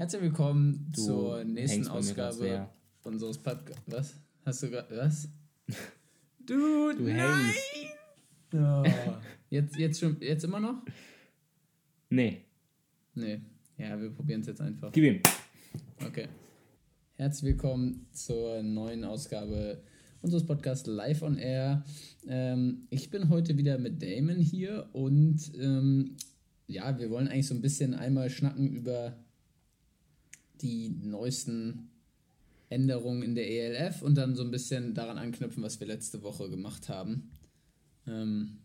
Herzlich willkommen du zur nächsten Ausgabe unseres Podcasts. Was? Hast du gerade. Was? Dude, du nein! Oh. Jetzt, jetzt, schon, jetzt immer noch? Nee. Nee. Ja, wir probieren es jetzt einfach. Gib ihm. Okay. Herzlich willkommen zur neuen Ausgabe unseres Podcasts Live on Air. Ähm, ich bin heute wieder mit Damon hier und ähm, ja, wir wollen eigentlich so ein bisschen einmal schnacken über die neuesten Änderungen in der ELF und dann so ein bisschen daran anknüpfen, was wir letzte Woche gemacht haben. Ähm,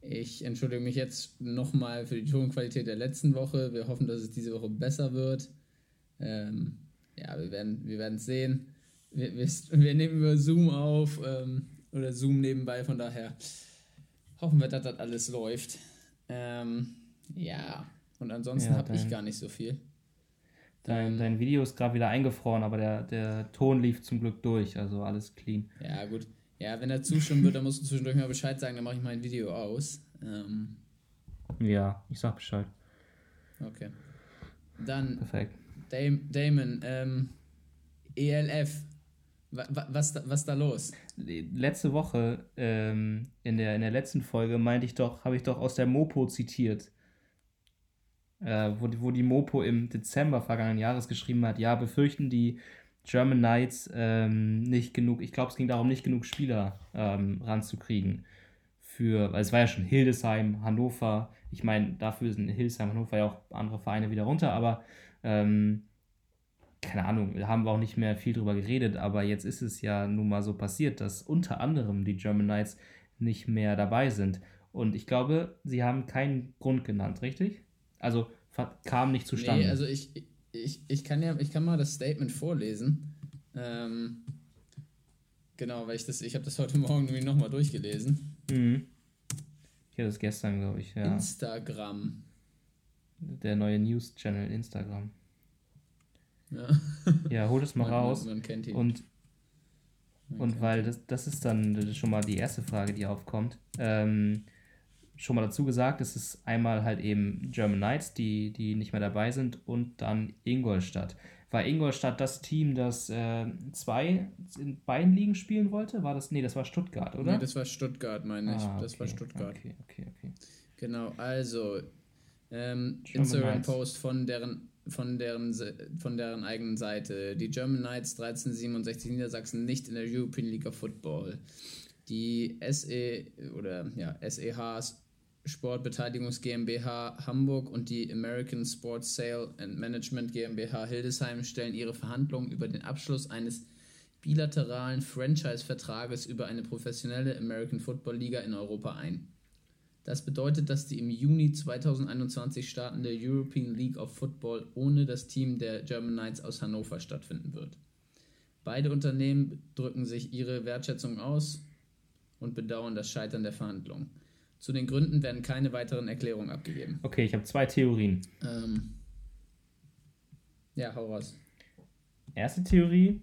ich entschuldige mich jetzt nochmal für die Tonqualität der letzten Woche. Wir hoffen, dass es diese Woche besser wird. Ähm, ja, wir werden wir es sehen. Wir, wir, wir, nehmen über Zoom auf ähm, oder Zoom nebenbei, von daher hoffen wir, dass das alles läuft. Ähm, ja, und ansonsten ja, habe ich gar nicht so viel. Dein, dein Video ist gerade wieder eingefroren, aber der, der Ton lief zum Glück durch, also alles clean. Ja, gut. Ja, wenn er zustimmen wird, dann musst du zwischendurch mal Bescheid sagen, dann mache ich mein Video aus. Ähm, ja, ich sag Bescheid. Okay. Dann, Perfekt. Dam Damon, ähm, ELF, was, da, was da los? Letzte Woche, ähm, in, der, in der letzten Folge, meinte ich doch, habe ich doch aus der Mopo zitiert äh, wo, die, wo die Mopo im Dezember vergangenen Jahres geschrieben hat, ja, befürchten die German Knights ähm, nicht genug, ich glaube, es ging darum, nicht genug Spieler ähm, ranzukriegen. Für, weil es war ja schon Hildesheim, Hannover. Ich meine, dafür sind Hildesheim, Hannover ja auch andere Vereine wieder runter, aber ähm, keine Ahnung, da haben wir auch nicht mehr viel drüber geredet, aber jetzt ist es ja nun mal so passiert, dass unter anderem die German Knights nicht mehr dabei sind. Und ich glaube, sie haben keinen Grund genannt, richtig? Also kam nicht zustande. Nee, also ich, ich, ich kann ja, ich kann mal das Statement vorlesen. Ähm, genau, weil ich das, ich habe das heute Morgen irgendwie nochmal durchgelesen. Mhm. Ich hatte das gestern, glaube ich, ja. Instagram. Der neue News-Channel Instagram. Ja. ja, hol es mal man, raus. Man, man. Und, und weil das, das ist dann schon mal die erste Frage, die aufkommt. Ähm, schon mal dazu gesagt, es ist einmal halt eben German Knights, die, die nicht mehr dabei sind, und dann Ingolstadt. War Ingolstadt das Team, das äh, zwei in beiden Ligen spielen wollte? War das? Nee, das war Stuttgart, oder? Nee, das war Stuttgart, meine ich. Ah, das war Stuttgart. Okay, okay, okay. Genau, also ähm, Instagram-Post von deren, von, deren, von deren eigenen Seite. Die German Knights 1367 Niedersachsen nicht in der European League of Football. Die SE oder ja, SEHs Sportbeteiligungs GmbH Hamburg und die American Sports Sale and Management GmbH Hildesheim stellen ihre Verhandlungen über den Abschluss eines bilateralen Franchise-Vertrages über eine professionelle American Football Liga in Europa ein. Das bedeutet, dass die im Juni 2021 startende European League of Football ohne das Team der German Knights aus Hannover stattfinden wird. Beide Unternehmen drücken sich ihre Wertschätzung aus und bedauern das Scheitern der Verhandlungen. Zu den Gründen werden keine weiteren Erklärungen abgegeben. Okay, ich habe zwei Theorien. Ähm, ja, hau raus. Erste Theorie,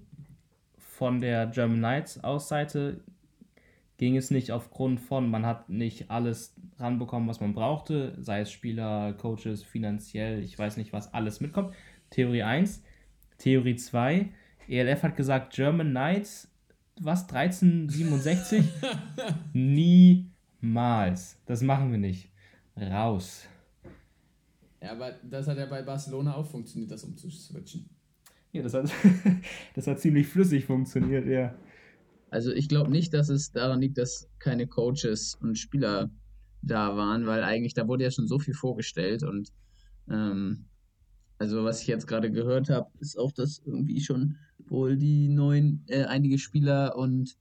von der German Knights Ausseite ging es nicht aufgrund von, man hat nicht alles ranbekommen, was man brauchte, sei es Spieler, Coaches, finanziell, ich weiß nicht, was alles mitkommt. Theorie 1. Theorie 2, ELF hat gesagt, German Knights, was, 1367? Nie Niemals. Das machen wir nicht. Raus. Ja, aber das hat ja bei Barcelona auch funktioniert, das umzuswitchen. Ja, das hat, das hat ziemlich flüssig funktioniert, ja. Also ich glaube nicht, dass es daran liegt, dass keine Coaches und Spieler da waren, weil eigentlich da wurde ja schon so viel vorgestellt und ähm, also was ich jetzt gerade gehört habe, ist auch, dass irgendwie schon wohl die neuen, äh, einige Spieler und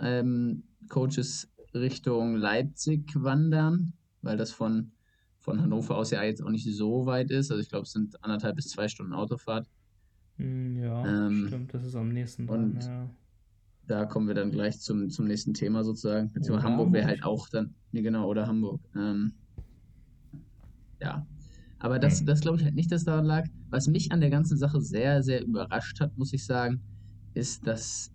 ähm, Coaches Richtung Leipzig wandern, weil das von, von Hannover aus ja jetzt auch nicht so weit ist. Also ich glaube, es sind anderthalb bis zwei Stunden Autofahrt. Hm, ja, ähm, stimmt, das ist am nächsten dran, und ja. Da kommen wir dann gleich zum, zum nächsten Thema sozusagen. Beziehungsweise Hamburg wäre halt auch dann, nee, genau, oder Hamburg. Ähm, ja. Aber das, das glaube ich halt nicht, dass daran lag. Was mich an der ganzen Sache sehr, sehr überrascht hat, muss ich sagen, ist, dass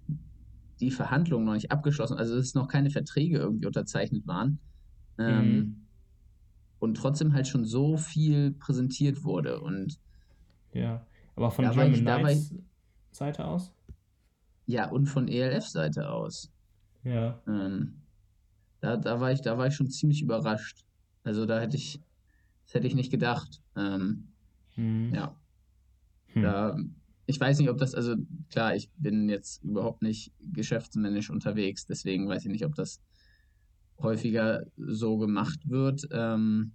die Verhandlungen noch nicht abgeschlossen, also dass noch keine Verträge irgendwie unterzeichnet waren. Ähm, mhm. Und trotzdem halt schon so viel präsentiert wurde. Und ja, Aber von German ich, Knights Seite aus? Ja, und von ELF-Seite aus. Ja. Ähm, da, da, war ich, da war ich schon ziemlich überrascht. Also da hätte ich, das hätte ich nicht gedacht. Ähm, hm. Ja. Hm. Da, ich weiß nicht, ob das, also klar, ich bin jetzt überhaupt nicht geschäftsmännisch unterwegs, deswegen weiß ich nicht, ob das häufiger so gemacht wird. Ähm,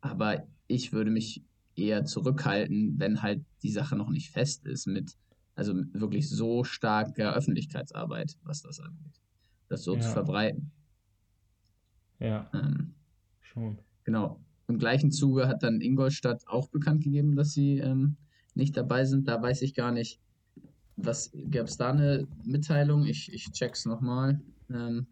aber ich würde mich eher zurückhalten, wenn halt die Sache noch nicht fest ist mit, also wirklich so starker Öffentlichkeitsarbeit, was das angeht. Das so ja. zu verbreiten. Ja. Ähm, schon. Genau. Im gleichen Zuge hat dann Ingolstadt auch bekannt gegeben, dass sie ähm, nicht dabei sind. Da weiß ich gar nicht, was gab es da eine Mitteilung? Ich, ich check's nochmal. Ähm,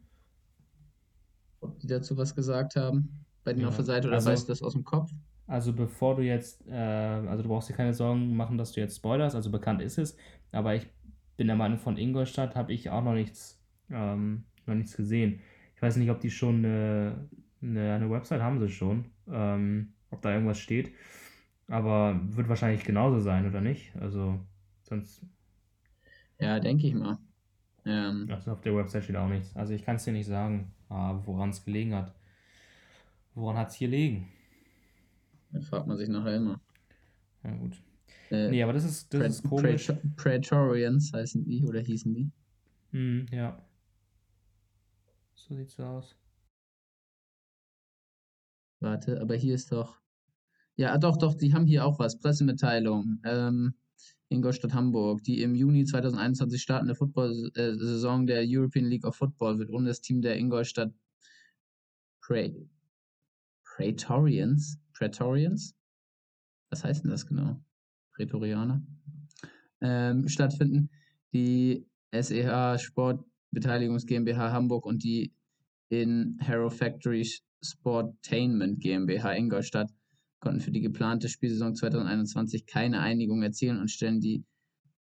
ob die dazu was gesagt haben bei denen ja. auf der Seite oder also, weißt du das aus dem Kopf? Also bevor du jetzt, äh, also du brauchst dir keine Sorgen machen, dass du jetzt spoilerst, also bekannt ist es, aber ich bin der Meinung, von Ingolstadt habe ich auch noch nichts, ähm, noch nichts gesehen. Ich weiß nicht, ob die schon eine, eine, eine Website haben sie schon, ähm, ob da irgendwas steht, aber wird wahrscheinlich genauso sein, oder nicht? Also sonst. Ja, denke ich mal. Ähm, also auf der Website steht auch nichts. Also ich kann es dir nicht sagen, äh, woran es gelegen hat. Woran hat es hier liegen? Dann fragt man sich nachher immer. Ja, gut. Äh, nee, aber das ist, das Pred ist komisch. Praetorians heißen die oder hießen die? Hm, ja. So sieht's aus. Warte, aber hier ist doch. Ja, doch, doch, die haben hier auch was. Pressemitteilung. Ähm, Ingolstadt Hamburg. Die im Juni 2021 startende Football-Saison der European League of Football wird ohne das Team der Ingolstadt Prey Praetorians, Praetorians, was heißt denn das genau? Prätorianer, ähm, stattfinden. Die SEH Sportbeteiligungs GmbH Hamburg und die in Harrow Factory Sportainment GmbH Ingolstadt konnten für die geplante Spielsaison 2021 keine Einigung erzielen und stellen die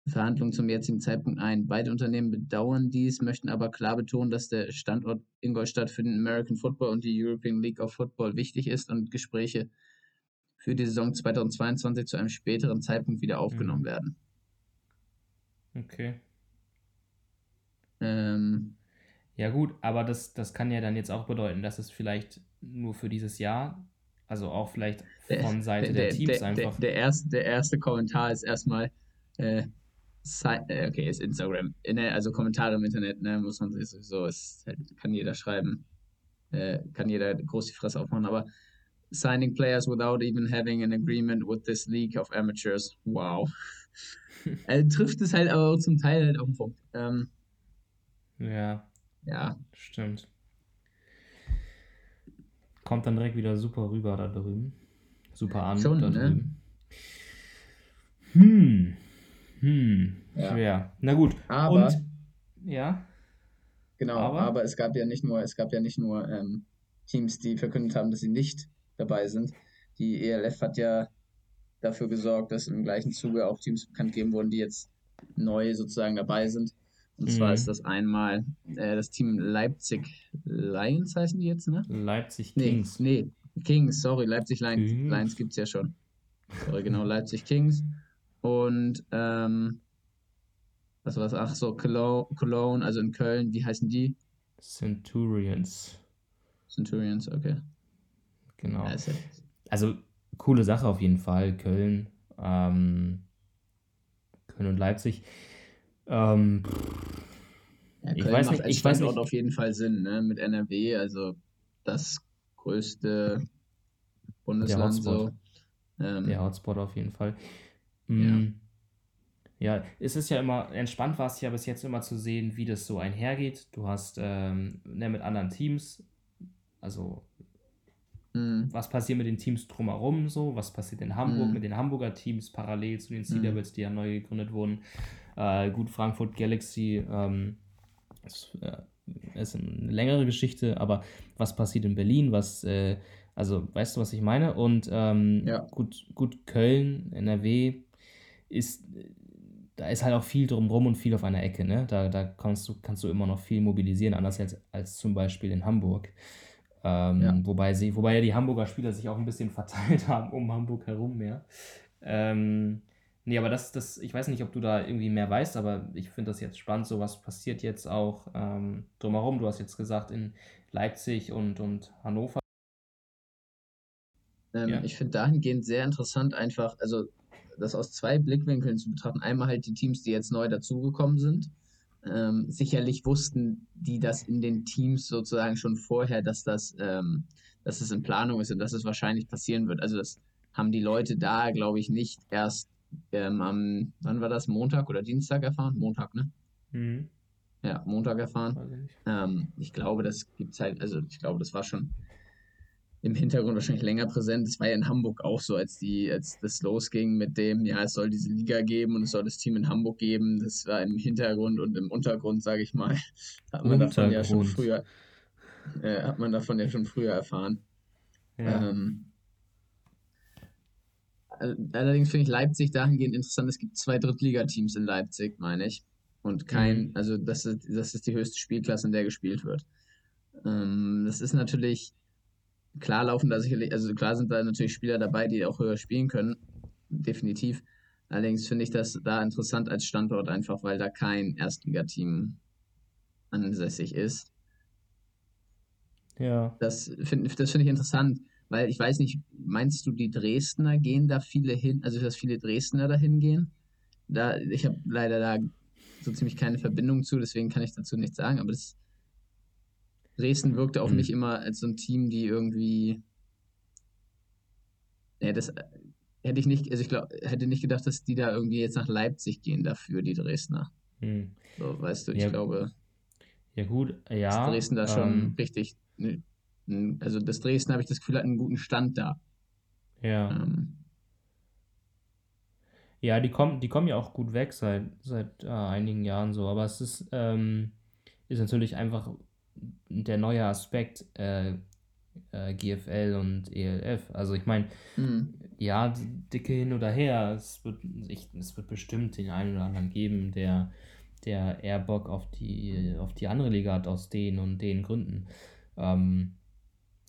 Verhandlungen zum jetzigen Zeitpunkt ein. Beide Unternehmen bedauern dies, möchten aber klar betonen, dass der Standort Ingolstadt für den American Football und die European League of Football wichtig ist und Gespräche für die Saison 2022 zu einem späteren Zeitpunkt wieder aufgenommen mhm. werden. Okay. Ähm, ja gut, aber das, das kann ja dann jetzt auch bedeuten, dass es vielleicht nur für dieses Jahr, also auch vielleicht von Seite der, der, der Teams der, einfach. Der, erste, der erste Kommentar ist erstmal, äh, äh, okay, ist Instagram. Also Kommentare im Internet, ne, muss man sich sowieso, ist, halt, kann jeder schreiben. Äh, kann jeder groß die Fresse aufmachen, aber signing players without even having an agreement with this league of amateurs. Wow. er trifft es halt aber auch zum Teil halt auf den Punkt. Ähm, ja. Ja. Stimmt. Kommt dann direkt wieder super rüber da drüben. Super an Schon, da ne? drüben. Hm. Hm, ja. schwer. Na gut. Aber, Und, ja. Genau, aber? aber, es gab ja nicht nur, es gab ja nicht nur ähm, Teams, die verkündet haben, dass sie nicht dabei sind. Die ELF hat ja dafür gesorgt, dass im gleichen Zuge auch Teams bekannt gegeben wurden, die jetzt neu sozusagen dabei sind. Und mhm. zwar ist das einmal äh, das Team Leipzig Lions heißen die jetzt, ne? Leipzig Kings. Nee, nee Kings, sorry, Leipzig Lions. Kings. Lions gibt es ja schon. Sorry, genau, Leipzig Kings. Und ähm, was war das? Ach so, Cologne, also in Köln, wie heißen die? Centurions. Centurions, okay. Genau. Ja also coole Sache auf jeden Fall. Köln, ähm, Köln und Leipzig. Ähm, ja, ich weiß nicht, ich weiß nicht. auf jeden Fall Sinn, ne? Mit NRW, also das größte Bundesland so. Ähm, Der Hotspot auf jeden Fall. Mhm. Ja. ja, es ist ja immer, entspannt war es ja bis jetzt immer zu sehen, wie das so einhergeht. Du hast ähm, ne, mit anderen Teams, also mhm. was passiert mit den Teams drumherum so, was passiert in Hamburg mhm. mit den Hamburger Teams parallel zu den Sea mhm. Devils, die ja neu gegründet wurden. Äh, gut, Frankfurt Galaxy ähm, ist, äh, ist, eine längere Geschichte, aber was passiert in Berlin, was äh, also weißt du, was ich meine? Und ähm, ja. gut, gut, Köln, NRW, ist, da ist halt auch viel drumrum und viel auf einer Ecke, ne? Da, da kannst, du, kannst du immer noch viel mobilisieren, anders als, als zum Beispiel in Hamburg. Ähm, ja. wobei, sie, wobei ja die Hamburger Spieler sich auch ein bisschen verteilt haben um Hamburg herum mehr. Ähm, Nee, aber das, das, ich weiß nicht, ob du da irgendwie mehr weißt, aber ich finde das jetzt spannend. So was passiert jetzt auch ähm, drumherum. Du hast jetzt gesagt, in Leipzig und, und Hannover. Ähm, ja. Ich finde dahingehend sehr interessant, einfach, also das aus zwei Blickwinkeln zu betrachten. Einmal halt die Teams, die jetzt neu dazugekommen sind. Ähm, sicherlich wussten die das in den Teams sozusagen schon vorher, dass das, ähm, dass es in Planung ist und dass es wahrscheinlich passieren wird. Also das haben die Leute da, glaube ich, nicht erst ähm, am, wann war das, Montag oder Dienstag erfahren? Montag, ne? Mhm. Ja, Montag erfahren. Ich. Ähm, ich glaube, das gibt halt, also ich glaube, das war schon im Hintergrund wahrscheinlich länger präsent. Das war ja in Hamburg auch so, als die, als das losging mit dem, ja, es soll diese Liga geben und es soll das Team in Hamburg geben. Das war im Hintergrund und im Untergrund, sage ich mal, hat man davon ja schon früher, äh, hat man davon ja schon früher erfahren. Ja. Ähm, allerdings finde ich Leipzig dahingehend interessant. Es gibt zwei Drittligateams in Leipzig, meine ich. Und kein, mhm. also das ist, das ist die höchste Spielklasse, in der gespielt wird. Ähm, das ist natürlich, klar laufen da sicherlich, also klar sind da natürlich Spieler dabei, die auch höher spielen können. Definitiv. Allerdings finde ich das da interessant als Standort einfach, weil da kein Erstligateam ansässig ist. Ja. Das finde das find ich interessant. Weil ich weiß nicht, meinst du, die Dresdner gehen da viele hin, also dass viele Dresdner da hingehen? Da, ich habe leider da so ziemlich keine Verbindung zu, deswegen kann ich dazu nichts sagen, aber das Dresden wirkte auf mhm. mich immer als so ein Team, die irgendwie. Ja, das hätte ich nicht, also ich glaube, hätte nicht gedacht, dass die da irgendwie jetzt nach Leipzig gehen dafür, die Dresdner. Mhm. So, weißt du, ich ja, glaube. Ja, gut, ja. Dass Dresden da ähm, schon richtig ne, also das Dresden habe ich das Gefühl, hat einen guten Stand da. Ja. Ähm. Ja, die kommen, die kommen ja auch gut weg seit, seit äh, einigen Jahren so, aber es ist, ähm, ist natürlich einfach der neue Aspekt äh, äh, GFL und ELF. Also ich meine, mhm. ja, dicke hin oder her, es wird, ich, es wird bestimmt den einen oder anderen geben, der, der eher Bock auf die, auf die andere Liga hat aus den und den Gründen. Ähm,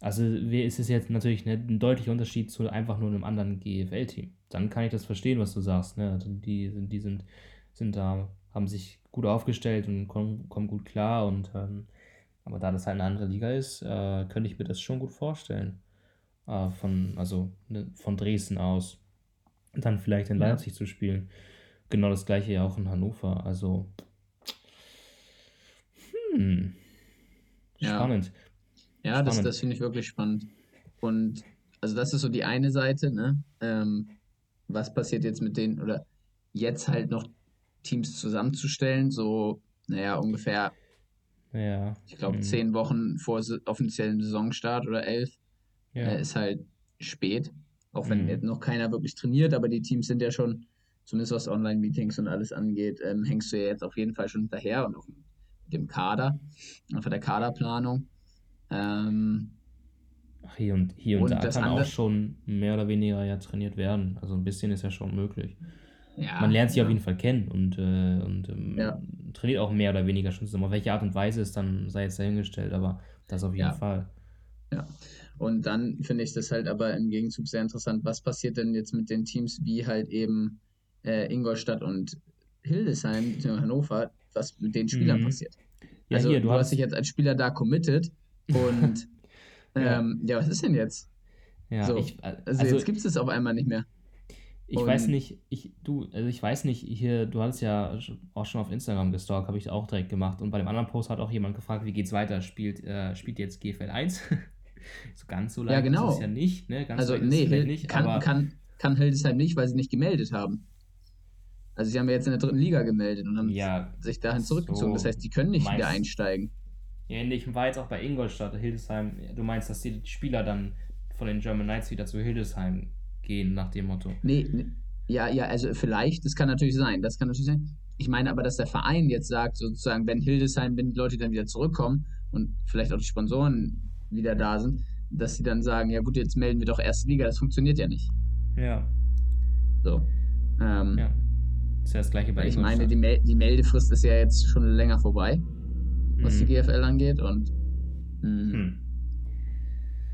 also ist es jetzt natürlich ne, ein deutlicher Unterschied zu einfach nur einem anderen GFL-Team. Dann kann ich das verstehen, was du sagst. Ne? Also die, sind, die sind, sind da, haben sich gut aufgestellt und kommen, kommen gut klar. Und ähm, aber da das halt eine andere Liga ist, äh, könnte ich mir das schon gut vorstellen. Äh, von, also ne, von Dresden aus. Dann vielleicht in Leipzig ja. zu spielen. Genau das gleiche ja auch in Hannover. Also. Hm. Spannend. Ja. Ja, das, das finde ich wirklich spannend. Und also das ist so die eine Seite, ne? Ähm, was passiert jetzt mit denen, oder jetzt halt noch Teams zusammenzustellen, so, naja, ungefähr, ja. ich glaube, mhm. zehn Wochen vor offiziellem Saisonstart oder elf, ja. äh, ist halt spät. Auch wenn mhm. jetzt noch keiner wirklich trainiert, aber die Teams sind ja schon, zumindest was Online-Meetings und alles angeht, ähm, hängst du ja jetzt auf jeden Fall schon hinterher und auch mit dem Kader, einfach der Kaderplanung. Ähm, hier und, hier und, und da kann auch schon mehr oder weniger ja trainiert werden. Also ein bisschen ist ja schon möglich. Ja, Man lernt sich ja. auf jeden Fall kennen und, äh, und ähm, ja. trainiert auch mehr oder weniger schon zusammen. Auf welche Art und Weise ist dann, sei jetzt dahingestellt, aber das auf jeden Fall. Ja. Und dann finde ich das halt aber im Gegenzug sehr interessant, was passiert denn jetzt mit den Teams wie halt eben äh, Ingolstadt und Hildesheim, Hannover, was mit den Spielern mhm. passiert. Ja, also hier, du, du hast dich jetzt als Spieler da committed und ähm, ja. ja. was ist denn jetzt? Ja, so, ich, also, also, jetzt gibt es es auf einmal nicht mehr. Ich und weiß nicht, ich, du, also ich weiß nicht, hier, du hattest ja auch schon auf Instagram gestalkt, habe ich auch direkt gemacht. Und bei dem anderen Post hat auch jemand gefragt, wie geht's weiter? Spielt, äh, spielt jetzt GFL 1? so ganz so lange ja, genau. ist es ja nicht, ne? Ganz also, nee, nicht, kann, aber kann, kann Hildesheim nicht, weil sie nicht gemeldet haben. Also sie haben ja jetzt in der dritten Liga gemeldet und haben ja, sich dahin zurückgezogen. So das heißt, die können nicht wieder einsteigen. Ja, ähnlich war jetzt auch bei Ingolstadt, Hildesheim. Du meinst, dass die Spieler dann von den German Knights wieder zu Hildesheim gehen, nach dem Motto? Nee, nee. ja, ja, also vielleicht, das kann natürlich sein. Das kann natürlich sein. Ich meine aber, dass der Verein jetzt sagt, sozusagen, wenn Hildesheim, wenn die Leute dann wieder zurückkommen und vielleicht auch die Sponsoren wieder da sind, dass sie dann sagen, ja gut, jetzt melden wir doch erste Liga, das funktioniert ja nicht. Ja. So. Ähm, ja. Das ist ja das gleiche bei Ich meine, die, Mel die Meldefrist ist ja jetzt schon länger vorbei was die mhm. GFL angeht. Und mh, hm.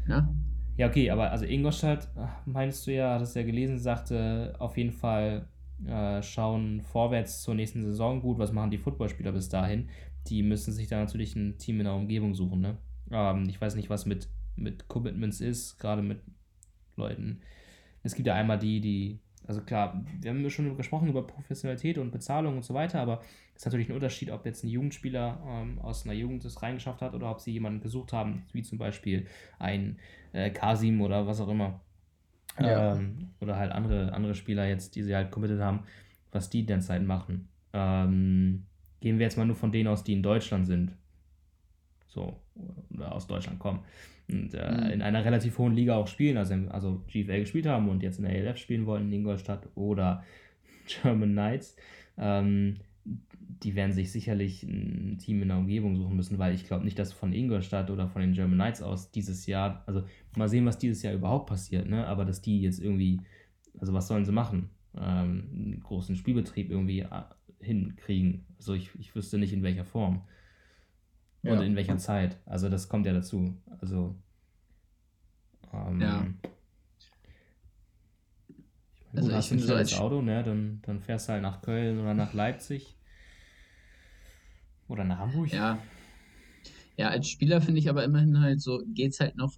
ja. Ja, okay, aber also Ingolstadt, meinst du ja, hattest ja gelesen, sagte auf jeden Fall äh, schauen vorwärts zur nächsten Saison. Gut, was machen die Footballspieler bis dahin? Die müssen sich da natürlich ein Team in der Umgebung suchen. Ne? Ähm, ich weiß nicht, was mit, mit Commitments ist, gerade mit Leuten. Es gibt ja einmal die, die, also klar, wir haben schon gesprochen über Professionalität und Bezahlung und so weiter, aber es ist natürlich ein Unterschied, ob jetzt ein Jugendspieler ähm, aus einer Jugend das reingeschafft hat oder ob sie jemanden gesucht haben, wie zum Beispiel ein äh, Kasim oder was auch immer. Ja. Ähm, oder halt andere, andere Spieler jetzt, die sie halt committed haben, was die derzeit machen. Ähm, gehen wir jetzt mal nur von denen aus, die in Deutschland sind. So, oder aus Deutschland kommen. Und äh, mhm. in einer relativ hohen Liga auch spielen, also, also GFL gespielt haben und jetzt in der ELF spielen wollen in Ingolstadt oder German Knights. Ähm, die werden sich sicherlich ein Team in der Umgebung suchen müssen, weil ich glaube nicht, dass von Ingolstadt oder von den German Knights aus dieses Jahr, also mal sehen, was dieses Jahr überhaupt passiert, ne? aber dass die jetzt irgendwie, also was sollen sie machen? Ähm, einen großen Spielbetrieb irgendwie äh, hinkriegen. Also ich, ich wüsste nicht in welcher Form ja. und in welcher Zeit. Also das kommt ja dazu. Also ähm, ja. Ich meine, also hast du ein so Auto, ne? Dann, dann fährst du halt nach Köln oder nach Leipzig oder nach Hamburg? Ja. Ja, als Spieler finde ich aber immerhin halt so, geht es halt noch,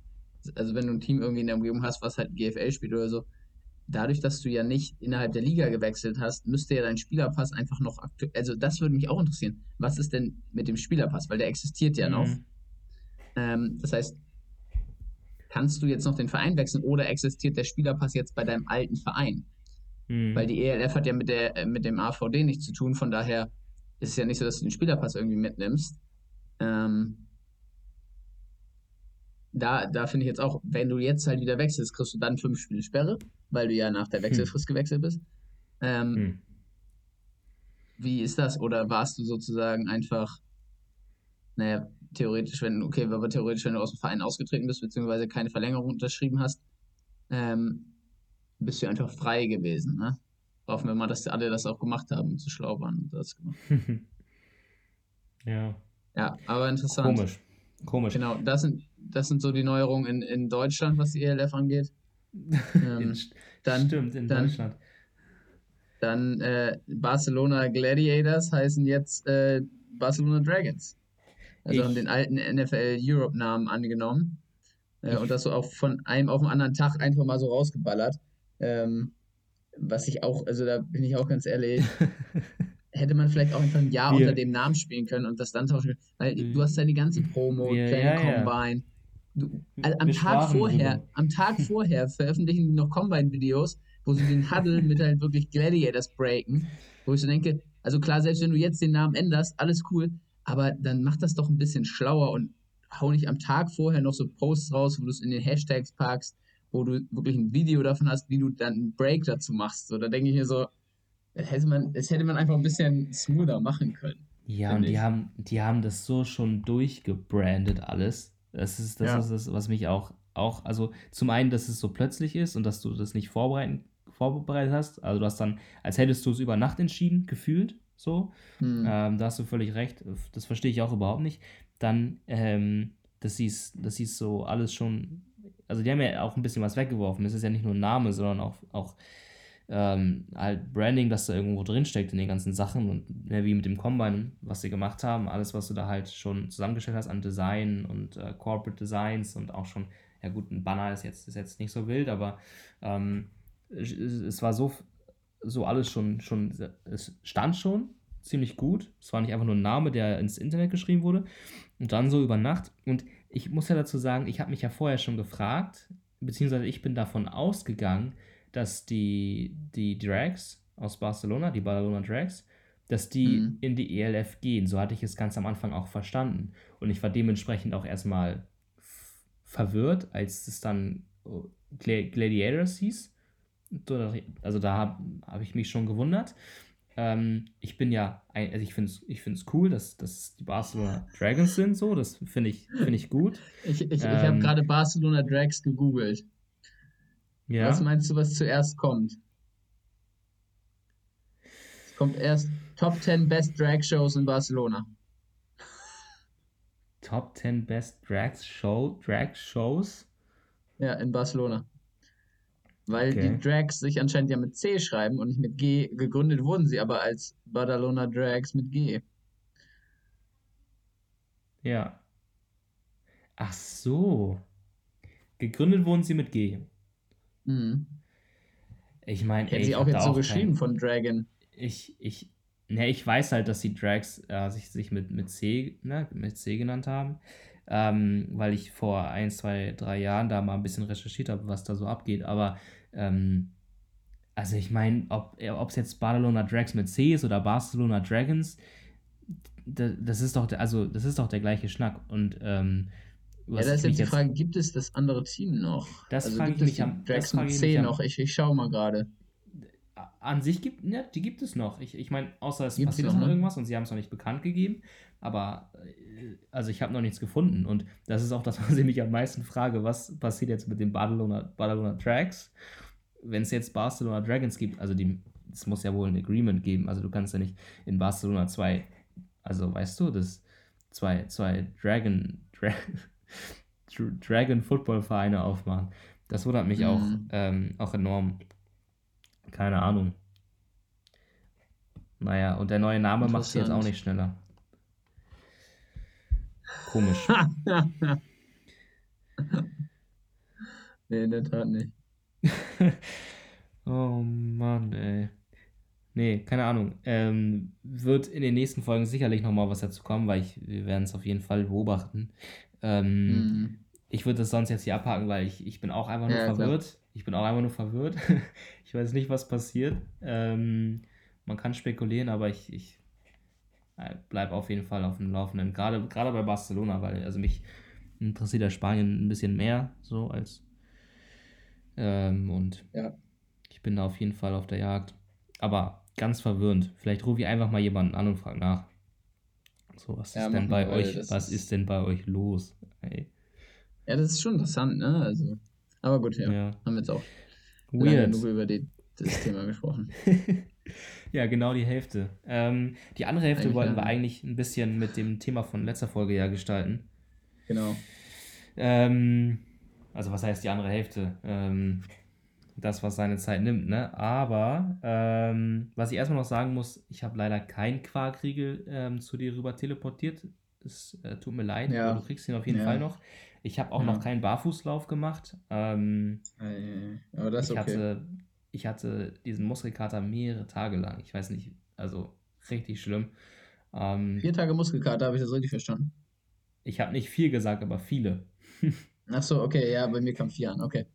also wenn du ein Team irgendwie in der Umgebung hast, was halt GFL spielt oder so, dadurch, dass du ja nicht innerhalb der Liga gewechselt hast, müsste ja dein Spielerpass einfach noch aktuell, also das würde mich auch interessieren. Was ist denn mit dem Spielerpass? Weil der existiert ja mhm. noch. Ähm, das heißt, kannst du jetzt noch den Verein wechseln oder existiert der Spielerpass jetzt bei deinem alten Verein? Mhm. Weil die ELF hat ja mit, der, mit dem AVD nichts zu tun, von daher ist es ja nicht so, dass du den Spielerpass irgendwie mitnimmst. Ähm, da, da finde ich jetzt auch, wenn du jetzt halt wieder wechselst, kriegst du dann fünf Spiele Sperre, weil du ja nach der hm. Wechselfrist hm. gewechselt bist. Ähm, hm. Wie ist das? Oder warst du sozusagen einfach, naja, theoretisch, wenn, okay, aber theoretisch, wenn du aus dem Verein ausgetreten bist, beziehungsweise keine Verlängerung unterschrieben hast, ähm, bist du einfach frei gewesen, ne? Hoffen wir mal, dass alle das auch gemacht haben, um zu schlau waren und das gemacht. ja. Ja, aber interessant. Komisch. Komisch. Genau, das sind, das sind so die Neuerungen in, in Deutschland, was die ELF angeht. Ähm, dann, Stimmt, in dann, Deutschland. Dann äh, Barcelona Gladiators heißen jetzt äh, Barcelona Dragons. Also ich, haben den alten NFL Europe Namen angenommen. Äh, und das so auch von einem auf den anderen Tag einfach mal so rausgeballert. Ähm, was ich auch, also da bin ich auch ganz ehrlich, hätte man vielleicht auch einfach ein Jahr Wir, unter dem Namen spielen können und das dann tauschen. Weil mhm. du hast deine ganze Promo, Wir, ja, Combine. Du, also am Tag vorher, am Tag vorher veröffentlichen die noch Combine-Videos, wo sie den Huddle mit halt wirklich Gladiators breaken. Wo ich so denke, also klar, selbst wenn du jetzt den Namen änderst, alles cool, aber dann mach das doch ein bisschen schlauer und hau nicht am Tag vorher noch so Posts raus, wo du es in den Hashtags packst wo du wirklich ein Video davon hast, wie du dann einen Break dazu machst. So, da denke ich mir so, das hätte, man, das hätte man einfach ein bisschen smoother machen können. Ja, und die haben, die haben das so schon durchgebrandet alles. Das ist das, ja. ist das, was mich auch, auch, also zum einen, dass es so plötzlich ist und dass du das nicht vorbereiten, vorbereitet hast. Also du hast dann, als hättest du es über Nacht entschieden, gefühlt so. Hm. Ähm, da hast du völlig recht. Das verstehe ich auch überhaupt nicht. Dann, ähm, dass sie es so alles schon also die haben ja auch ein bisschen was weggeworfen. Es ist ja nicht nur ein Name, sondern auch, auch ähm, halt Branding, das da irgendwo drinsteckt in den ganzen Sachen und ja, wie mit dem Combine, was sie gemacht haben, alles, was du da halt schon zusammengestellt hast an Design und äh, Corporate Designs und auch schon, ja gut, ein Banner ist jetzt, ist jetzt nicht so wild, aber ähm, es, es war so, so alles schon, schon, es stand schon ziemlich gut. Es war nicht einfach nur ein Name, der ins Internet geschrieben wurde. Und dann so über Nacht. Und ich muss ja dazu sagen, ich habe mich ja vorher schon gefragt, beziehungsweise ich bin davon ausgegangen, dass die, die Drags aus Barcelona, die Barcelona Drags, dass die mhm. in die ELF gehen. So hatte ich es ganz am Anfang auch verstanden. Und ich war dementsprechend auch erstmal verwirrt, als es dann oh, Gladiators hieß. Also da habe hab ich mich schon gewundert. Ähm, ich bin ja, ein, also ich finde es ich find's cool, dass, dass die Barcelona Dragons sind, so, das finde ich, find ich gut. ich ich, ähm, ich habe gerade Barcelona Drags gegoogelt. Ja. Was meinst du, was zuerst kommt? Es kommt erst Top 10 Best Drag Shows in Barcelona. Top 10 Best Drag, Show, Drag Shows? Ja, in Barcelona. Weil okay. die Drags sich anscheinend ja mit C schreiben und nicht mit G. Gegründet wurden sie aber als Badalona Drags mit G. Ja. Ach so. Gegründet wurden sie mit G. Mhm. Ich meine, hätte sie auch jetzt so geschrieben kein... von Dragon. Ich, ich, ne, ich weiß halt, dass die Drags äh, sich, sich mit, mit C, ne, mit C genannt haben ähm, weil ich vor ein, zwei, drei Jahren da mal ein bisschen recherchiert habe, was da so abgeht. Aber ähm, also ich meine, ob es jetzt Barcelona Drags mit C ist oder Barcelona Dragons, das ist doch der, also das ist doch der gleiche Schnack. Und ähm, ja, da ist jetzt die Frage, gibt es das andere Team noch? Das also frage ich mich am mit C noch. Ich, ich schaue mal gerade. An sich gibt, ja, die gibt es noch. Ich, ich meine, außer es Gibt's passiert noch ne? irgendwas und sie haben es noch nicht bekannt gegeben. Aber äh, also ich habe noch nichts gefunden. Und das ist auch das, was ich mich am meisten frage, was passiert jetzt mit den Barcelona, Barcelona Tracks, wenn es jetzt Barcelona Dragons gibt, also es muss ja wohl ein Agreement geben. Also du kannst ja nicht in Barcelona zwei, also weißt du, das zwei, zwei Dragon, Dra Dragon Football Vereine aufmachen. Das wundert mich mhm. auch, ähm, auch enorm. Keine Ahnung. Naja, und der neue Name macht sie jetzt auch nicht schneller. Komisch. nee, in der Tat nicht. oh Mann, ey. Nee, keine Ahnung. Ähm, wird in den nächsten Folgen sicherlich nochmal was dazu kommen, weil ich, wir werden es auf jeden Fall beobachten. Ähm, mhm. Ich würde das sonst jetzt hier abhaken, weil ich, ich bin auch einfach nur ja, verwirrt. Klar. Ich bin auch einfach nur verwirrt. ich weiß nicht, was passiert. Ähm, man kann spekulieren, aber ich, ich bleib auf jeden Fall auf dem Laufenden. Gerade, gerade bei Barcelona, weil also mich interessiert ja Spanien ein bisschen mehr so als ähm, und ja. ich bin da auf jeden Fall auf der Jagd. Aber ganz verwirrend. Vielleicht rufe ich einfach mal jemanden an und frage nach. So, was ja, ist denn bei euch, was ist, denn bei euch los? Ey. Ja, das ist schon interessant, ne? Also, aber gut, ja. ja. Haben wir jetzt auch Weird. lange über die, das Thema gesprochen. Ja, genau die Hälfte. Ähm, die andere Hälfte eigentlich wollten wir eigentlich ein bisschen mit dem Thema von letzter Folge ja gestalten. Genau. Ähm, also was heißt die andere Hälfte? Ähm, das, was seine Zeit nimmt, ne? Aber ähm, was ich erstmal noch sagen muss, ich habe leider keinen Quarkriegel ähm, zu dir rüber teleportiert. Es äh, tut mir leid, ja. aber du kriegst ihn auf jeden ja. Fall noch. Ich habe auch ja. noch keinen Barfußlauf gemacht. Ähm, aber das ist ich okay. hatte ich hatte diesen Muskelkater mehrere Tage lang. Ich weiß nicht, also richtig schlimm. Ähm, Vier Tage Muskelkater, habe ich das richtig verstanden? Ich habe nicht viel gesagt, aber viele. Ach so, okay, ja, bei mir kam vier an, okay.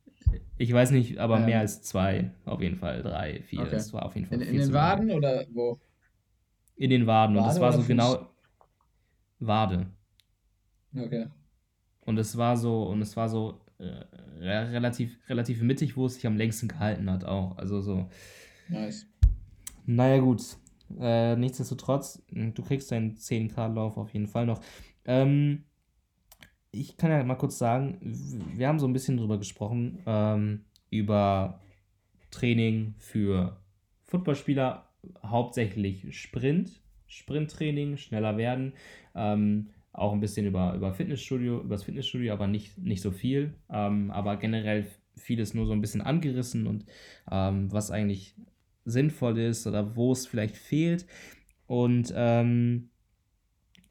Ich weiß nicht, aber ähm, mehr als zwei, auf jeden Fall drei, vier. Okay. Das war auf jeden Fall. In, in den Waden lang. oder wo? In den Waden. Wade und das war so Fuß? genau Wade. Okay. Und es war so, und es war so äh, relativ, relativ mittig, wo es sich am längsten gehalten hat auch. Also so. Nice. Naja, gut. Äh, nichtsdestotrotz, du kriegst deinen 10K-Lauf auf jeden Fall noch. Ähm, ich kann ja mal kurz sagen, wir haben so ein bisschen drüber gesprochen, ähm, über Training für Footballspieler, hauptsächlich Sprint, Sprinttraining, schneller werden. Ähm, auch ein bisschen über, über Fitnessstudio, über das Fitnessstudio, aber nicht, nicht so viel. Ähm, aber generell vieles nur so ein bisschen angerissen und ähm, was eigentlich sinnvoll ist oder wo es vielleicht fehlt. Und, ähm,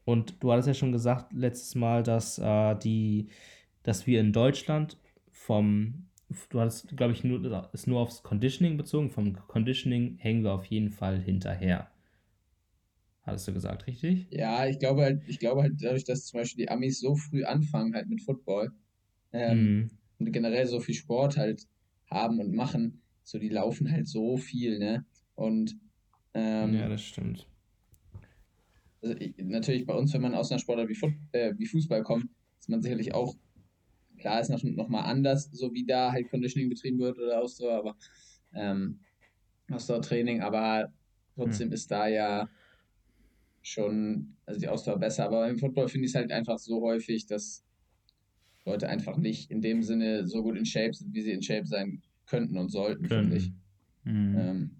und du hattest ja schon gesagt letztes Mal, dass äh, die, dass wir in Deutschland vom, du hattest, glaube ich, nur, ist nur aufs Conditioning bezogen, vom Conditioning hängen wir auf jeden Fall hinterher. Hattest du gesagt, richtig? Ja, ich glaube halt, ich glaube halt dadurch, dass zum Beispiel die Amis so früh anfangen halt mit Football ähm, mhm. und generell so viel Sport halt haben und machen, so die laufen halt so viel, ne? Und ähm, ja, das stimmt. Also ich, natürlich bei uns, wenn man aus einer Sportart wie, Foot, äh, wie Fußball kommt, ist man sicherlich auch, klar ist noch, noch mal anders, so wie da halt Conditioning betrieben wird oder Ausdauer, aber ähm, Ausdauertraining, aber trotzdem mhm. ist da ja schon, also die Ausdauer besser. Aber im Football finde ich es halt einfach so häufig, dass Leute einfach nicht in dem Sinne so gut in Shape sind, wie sie in Shape sein könnten und sollten, finde ich. Mhm. Ähm,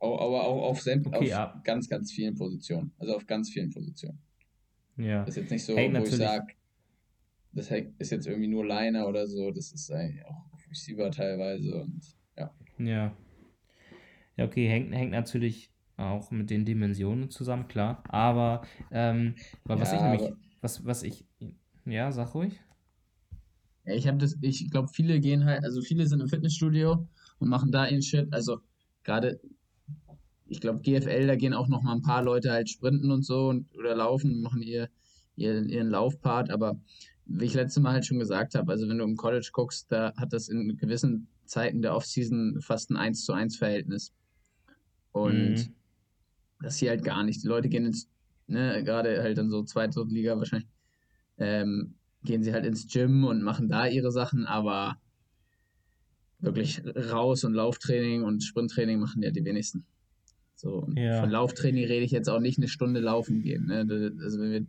aber auch auf, okay, auf ja. ganz, ganz vielen Positionen. Also auf ganz vielen Positionen. Ja. Das ist jetzt nicht so, hey, wo natürlich. ich sage, das ist jetzt irgendwie nur Liner oder so. Das ist eigentlich auch Receiver teilweise und ja. Ja. Ja, okay, hängt, hängt natürlich auch mit den Dimensionen zusammen, klar. Aber ähm, was ja, ich nämlich, was, was ich, ja, sag ruhig. Ja, ich habe das, ich glaube, viele gehen halt, also viele sind im Fitnessstudio und machen da ihren Shit. Also gerade, ich glaube, GFL, da gehen auch noch mal ein paar Leute halt sprinten und so und, oder laufen, machen ihr, ihren, ihren Laufpart. Aber wie ich letztes Mal halt schon gesagt habe, also wenn du im College guckst, da hat das in gewissen Zeiten der Offseason fast ein 1 zu 1 Verhältnis. Und mhm. das hier halt gar nicht. Die Leute gehen ins, ne, gerade halt in so zweite Liga wahrscheinlich, ähm, gehen sie halt ins Gym und machen da ihre Sachen, aber wirklich raus und Lauftraining und Sprinttraining machen ja die wenigsten. So, ja. von Lauftraining rede ich jetzt auch nicht eine Stunde laufen gehen. Ne? Also wir,